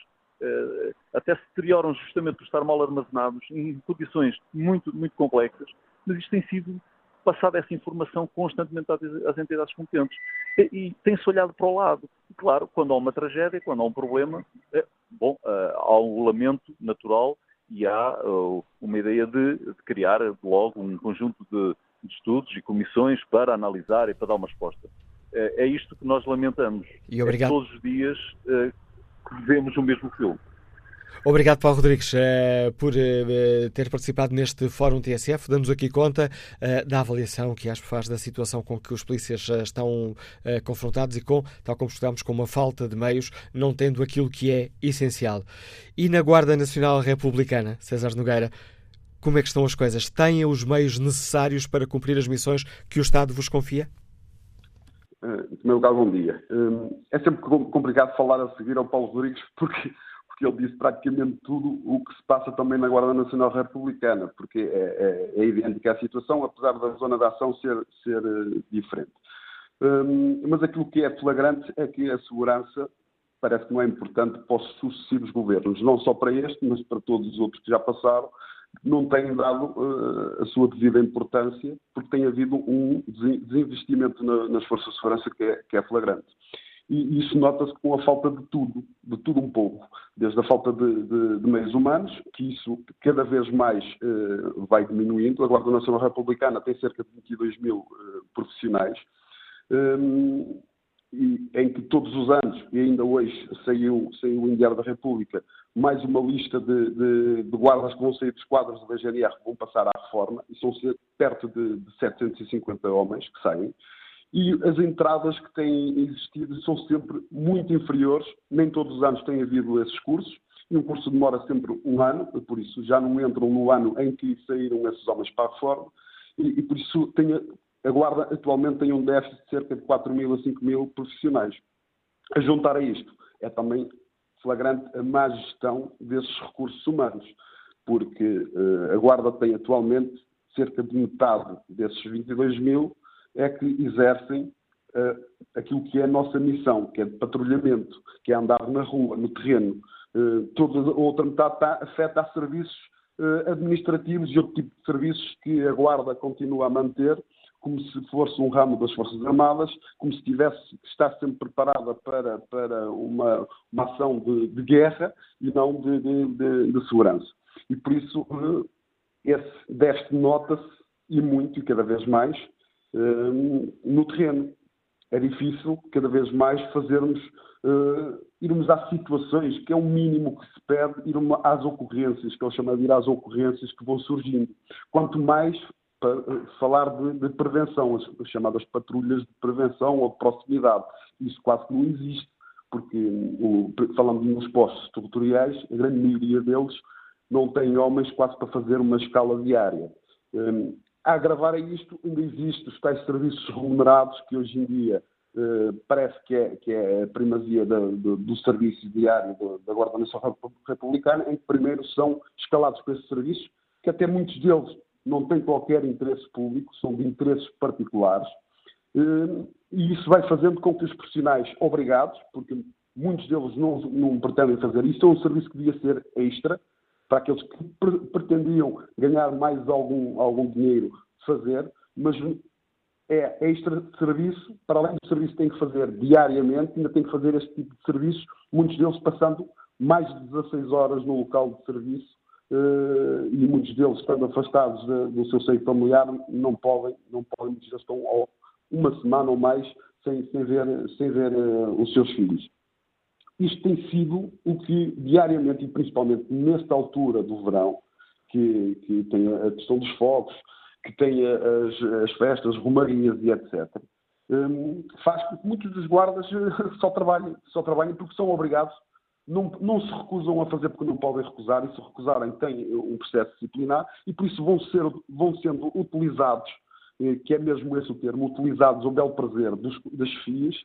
uh, até se deterioram justamente por estar mal armazenados em condições muito, muito complexas, mas isto tem sido passada essa informação constantemente às entidades competentes. E, e tem-se olhado para o lado. E, claro, quando há uma tragédia, quando há um problema, é, bom, uh, há um lamento natural e há uh, uma ideia de, de, criar logo um conjunto de, de, estudos e comissões para analisar e para dar uma resposta. É, é isto que nós lamentamos. E obrigado. É todos os dias uh, que vemos o mesmo filme. Obrigado, Paulo Rodrigues, uh, por uh, ter participado neste Fórum TSF. Damos aqui conta da avaliação que que faz da situação com que os polícias estão confrontados e com, tal como estudamos, com uma falta de meios, não tendo aquilo que é essencial. E na Guarda Nacional Republicana, César Nogueira, como é que estão as coisas? Têm os meios necessários para cumprir as missões que o Estado vos confia? Em primeiro lugar, bom dia. É sempre complicado falar a seguir ao Paulo Rodrigues porque porque ele disse praticamente tudo o que se passa também na Guarda Nacional Republicana, porque é, é, é idêntica a situação, apesar da zona de ação ser, ser uh, diferente. Um, mas aquilo que é flagrante é que a segurança parece que não é importante para os sucessivos governos, não só para este, mas para todos os outros que já passaram, não têm dado uh, a sua devida importância, porque tem havido um desinvestimento na, nas forças de segurança que é, que é flagrante e isso nota-se com a falta de tudo, de tudo um pouco, desde a falta de, de, de meios humanos, que isso cada vez mais uh, vai diminuindo. A Guarda Nacional Republicana tem cerca de 22 mil uh, profissionais, um, e, em que todos os anos, e ainda hoje saiu, saiu o Diário da República, mais uma lista de, de, de, guardas que vão sair dos quadros da GNR que vão passar à reforma, e são perto de, de 750 homens que saem e as entradas que têm existido são sempre muito inferiores, nem todos os anos tem havido esses cursos, e um curso demora sempre um ano, por isso já não entram no ano em que saíram esses homens para a reforma, e, e por isso tem, a Guarda atualmente tem um déficit de cerca de 4 mil a 5 mil profissionais. A juntar a isto, é também flagrante a má gestão desses recursos humanos, porque uh, a Guarda tem atualmente cerca de metade desses 22 mil é que exercem uh, aquilo que é a nossa missão, que é de patrulhamento, que é andar na rua, no terreno. Uh, toda a outra metade está afeta a serviços uh, administrativos e outro tipo de serviços que a Guarda continua a manter, como se fosse um ramo das Forças Armadas, como se tivesse que estar sempre preparada para, para uma, uma ação de, de guerra e não de, de, de, segurança. E por isso esse déficit nota-se e muito, e cada vez mais, uh, no terreno. É difícil, cada vez mais, fazermos, uh, irmos às situações, que é o mínimo que se pede, ir às ocorrências, que ele chama de ir às ocorrências que vão surgindo. Quanto mais para eh, falar de, de, prevenção, as, as, chamadas patrulhas de prevenção ou de proximidade. Isso quase não existe, porque, o, falando nos postos territoriais, a grande maioria deles não tem homens quase para fazer uma escala diária. Um, a agravar a isto, ainda existem os tais serviços remunerados que hoje em dia eh, parece que é, que é a primazia do, do, do serviço diário do, da Guarda Nacional Republicana, em que primeiro são escalados para esses serviços, que até muitos deles não têm qualquer interesse público, são de interesses particulares, eh, e isso vai fazendo com que os profissionais obrigados, porque muitos deles não, não pretendem fazer isso, é um serviço que devia ser extra, para aqueles que pretendiam ganhar mais algum, algum dinheiro fazer, mas é extra serviço, para além do serviço que tem que fazer diariamente, ainda tem que fazer este tipo de serviços, muitos deles passando mais de 16 horas no local de serviço uh, e muitos deles estando afastados do seu seio familiar, não podem, não podem, deles estão uma semana ou mais sem, sem ver, sem ver uh, os seus filhos. Isto tem sido o que diariamente e principalmente nesta altura do verão, que, que tem a questão dos fogos, que tem as, as festas, romarias e etc., um, faz com que muitos dos guardas eh, só trabalhem, só trabalhem porque são obrigados, não, não se recusam a fazer porque não podem recusar, e se recusarem têm um processo disciplinar, e por isso vão, ser, vão sendo utilizados, eh, que é mesmo esse o termo, utilizados ao belo prazer dos, das FIAs,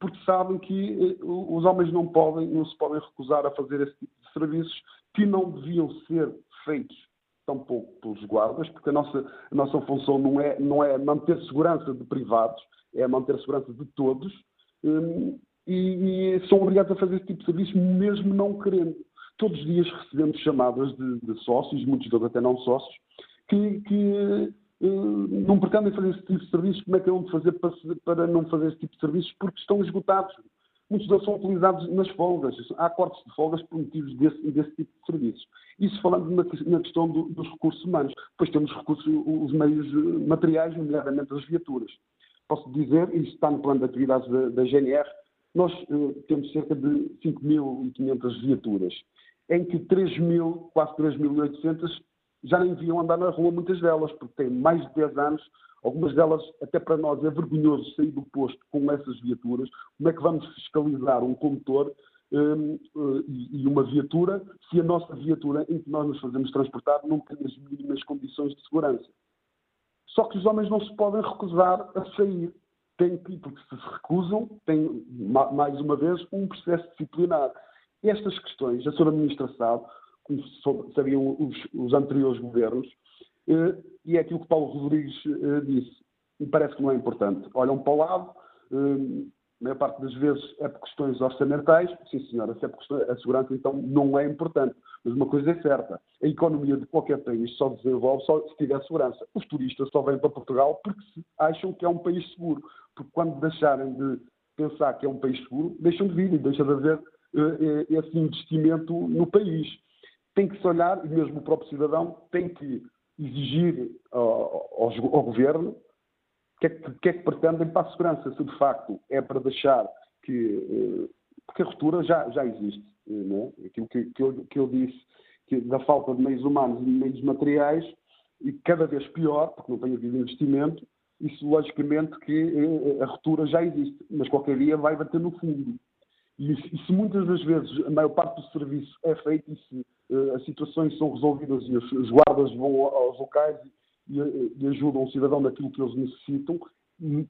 porque sabem que eh, os homens não podem, não se podem recusar a fazer esse tipo de serviços que não deviam ser feitos tampouco pelos guardas, porque a nossa, a nossa função não é, não é manter segurança de privados, é manter segurança de todos, hum, e, e, são obrigados a fazer esse tipo de serviço mesmo não querendo. Todos os dias recebemos chamadas de, de sócios, muitos deles até não sócios, que, que eh, não pretendem fazer esse tipo de serviços, como é que é de fazer para, para, não fazer esse tipo de serviços? Porque estão esgotados. Muitos deles são utilizados nas folgas. Há cortes de folgas por motivos desse, desse tipo de serviços. Isso falando na, na questão do, dos recursos humanos. Depois temos recursos, os meios eh, materiais, nomeadamente as viaturas. Posso dizer, e está no plano de atividades da, da GNR, nós uh, temos cerca de 5.500 viaturas. em que 3 mil, quase 3.800, já nem deviam andar na rua, muitas delas, porque têm mais de 10 anos. Algumas delas, até para nós, é vergonhoso sair do posto com essas viaturas. Como é que vamos fiscalizar um condutor um, uh, e uma viatura se a nossa viatura em que nós nos fazemos transportar não tem as mínimas condições de segurança? Só que os homens não se podem recusar a sair. Tem que, porque se recusam, tem, mais uma vez, um processo disciplinar. Estas questões, a senhora Ministra sabe, como sabiam os, os anteriores governos, eh, e é aquilo que Paulo Rodrigues eh, disse. Me parece que não é importante. Olham para o lado, eh, a maior parte das vezes é por questões orçamentais, sim senhora, se é por questões, a segurança então não é importante. Mas uma coisa é certa, a economia de qualquer país só desenvolve só se tiver segurança. Os turistas só vêm para Portugal porque acham que é um país seguro. Porque quando deixarem de pensar que é um país seguro, deixam de vir e deixa de haver esse investimento no país. Tem que se olhar, e mesmo o próprio cidadão tem que exigir ao, ao, ao governo o que, é que, que, é que pretendem para a segurança, se de facto é para deixar que. Eh, porque a ruptura já, já existe. Não é? Aquilo que, que, eu, que eu disse, que da falta de meios humanos e de meios materiais, e cada vez pior, porque não tem havido investimento, isso logicamente que a ruptura já existe, mas qualquer dia vai bater no fundo. E, se muitas das vezes a maior parte do serviço é feito e se uh, as situações são resolvidas e os, guardas vão aos locais e, ajudam o cidadão daquilo que eles necessitam,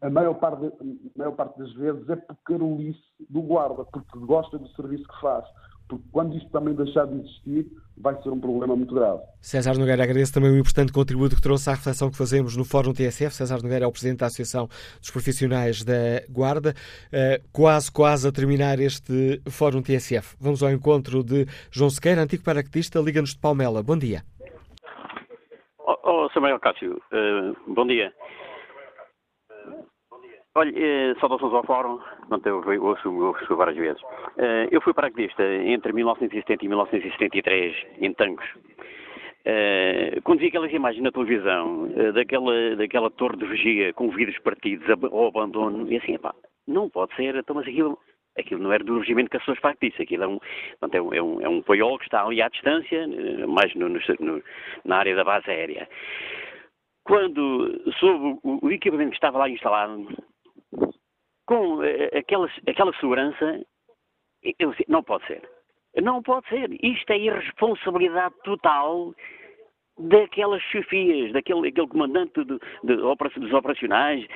a maior parte, a maior parte das vezes é por carolice do guarda, porque gosta do serviço que faz. Porque quando isto também deixar de existir, vai ser um problema muito grave. César Nogueira, agradeço também o importante contributo que trouxe à reflexão que fazemos no Fórum TSF. César Nogueira é o Presidente da Associação dos Profissionais da Guarda. Uh, quase, quase a terminar este Fórum TSF. Vamos ao encontro de João Sequeira, antigo paraquedista, Liga-nos de Palmela. Bom dia. Oh, oh Samuel Cássio, uh, bom dia. Olha, eh, saudações ao Fórum, portanto, eu ouço, ouço várias vezes. Eh, eu fui paraquedista entre 1970 e 1973 em Tancos. Uh, quando vi aquelas imagens na televisão uh, daquela, daquela torre de vigia com vidros partidos ao abandono, e assim, não pode ser, então, mas aquilo, aquilo não era do regimento que as pessoas factícias, aquilo é um, portanto, é um, é um, é um paiol que está ali à distância, uh, mais no, no, na área da base aérea. Quando soube o, o equipamento que estava lá instalado, com aquela, aquela segurança, eu, não pode ser. Não pode ser. Isto é irresponsabilidade total daquelas chefias, daquele, comandante de, dos operacionais.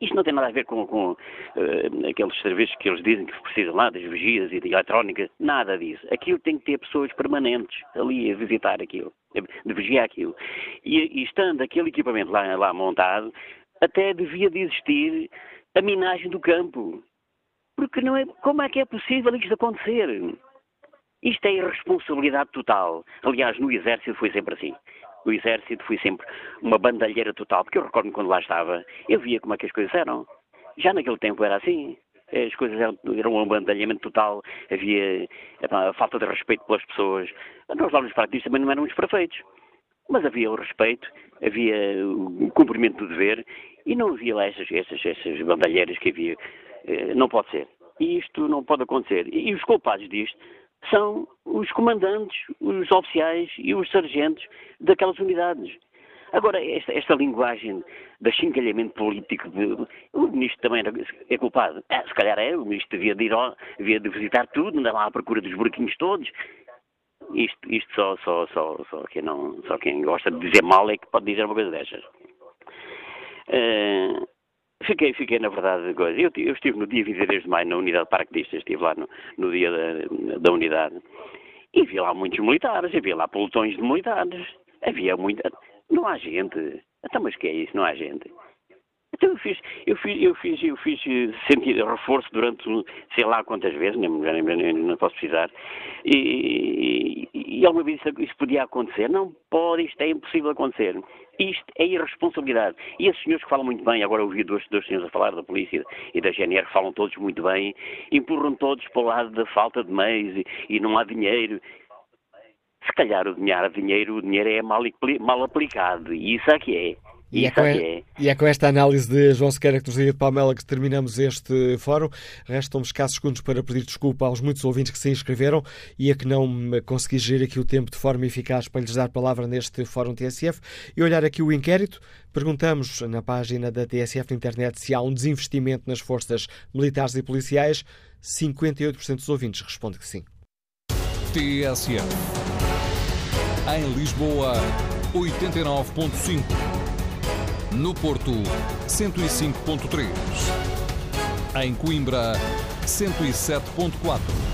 Isto não tem nada a ver com, com uh, aqueles serviços que eles dizem que precisam lá, das vigias e de eletrónica. Nada disso. Aquilo tem que ter pessoas permanentes ali a visitar aquilo, de vigiar aquilo. E, e estando aquele equipamento lá, lá montado, até devia de existir a minagem do campo. Porque não é, como é que é possível isto acontecer? Isto é irresponsabilidade total. Aliás, no Exército foi sempre assim. No Exército foi sempre uma bandalheira total, porque eu recordo quando lá estava, eu via como é que as coisas eram. Já naquele tempo era assim. As coisas eram, eram um bandalhamento total, havia a falta de respeito pelas pessoas. Nós lá nos partidos também não éramos perfeitos. Mas havia o respeito, havia o cumprimento do dever e não havia lá essas, essas, essas bandalheiras que havia. Eh, não pode ser. Isto não pode acontecer. E os culpados disto são os comandantes, os oficiais e os sargentos daquelas unidades. Agora, esta, esta linguagem de achincalhamento político, de, o ministro também é culpado. É, se calhar é, o ministro devia de, ir devia de visitar tudo, andar lá à procura dos buraquinhos todos. Isto, isto só, só, só, só, quem não, só quem gosta de dizer mal é que pode dizer uma coisa destas. Uh, fiquei, fiquei, na verdade, eu, eu, estive no dia 23 de maio na unidade de paraquedistas, estive lá no, no dia da, da, unidade, e vi lá muitos militares, havia lá pelotões de militares, havia muita... Não há gente. Então, mas que é isso? Não há gente. Então eu fiz, eu fiz, eu fiz, eu fiz sentir reforço durante sei lá quantas vezes, nem, nem, nem não posso precisar, e, e, e alguma vez isso, isso podia acontecer. Não pode, isto é impossível acontecer. Isto é irresponsabilidade. E esses senhores que falam muito bem, agora ouvi dois, dois senhores a falar da polícia e da GNR, falam todos muito bem, empurram todos para o lado da falta de meios e, e não há dinheiro. Se calhar o dinheiro, o dinheiro, o dinheiro é mal, mal aplicado, e isso é que é. E é, com, é. e é, com, esta análise de João Sequeira que nos de Palmela que terminamos este fórum. Restam-me escassos segundos para pedir desculpa aos muitos ouvintes que se inscreveram e a que não consegui gerir aqui o tempo de forma eficaz para lhes dar palavra neste fórum TSF. E olhar aqui o inquérito, perguntamos na página da TSF na internet se há um desinvestimento nas forças militares e policiais. 58% dos ouvintes responde que sim. TSF. Em Lisboa, 89.5. No Porto, 105.3. Em Coimbra, 107.4.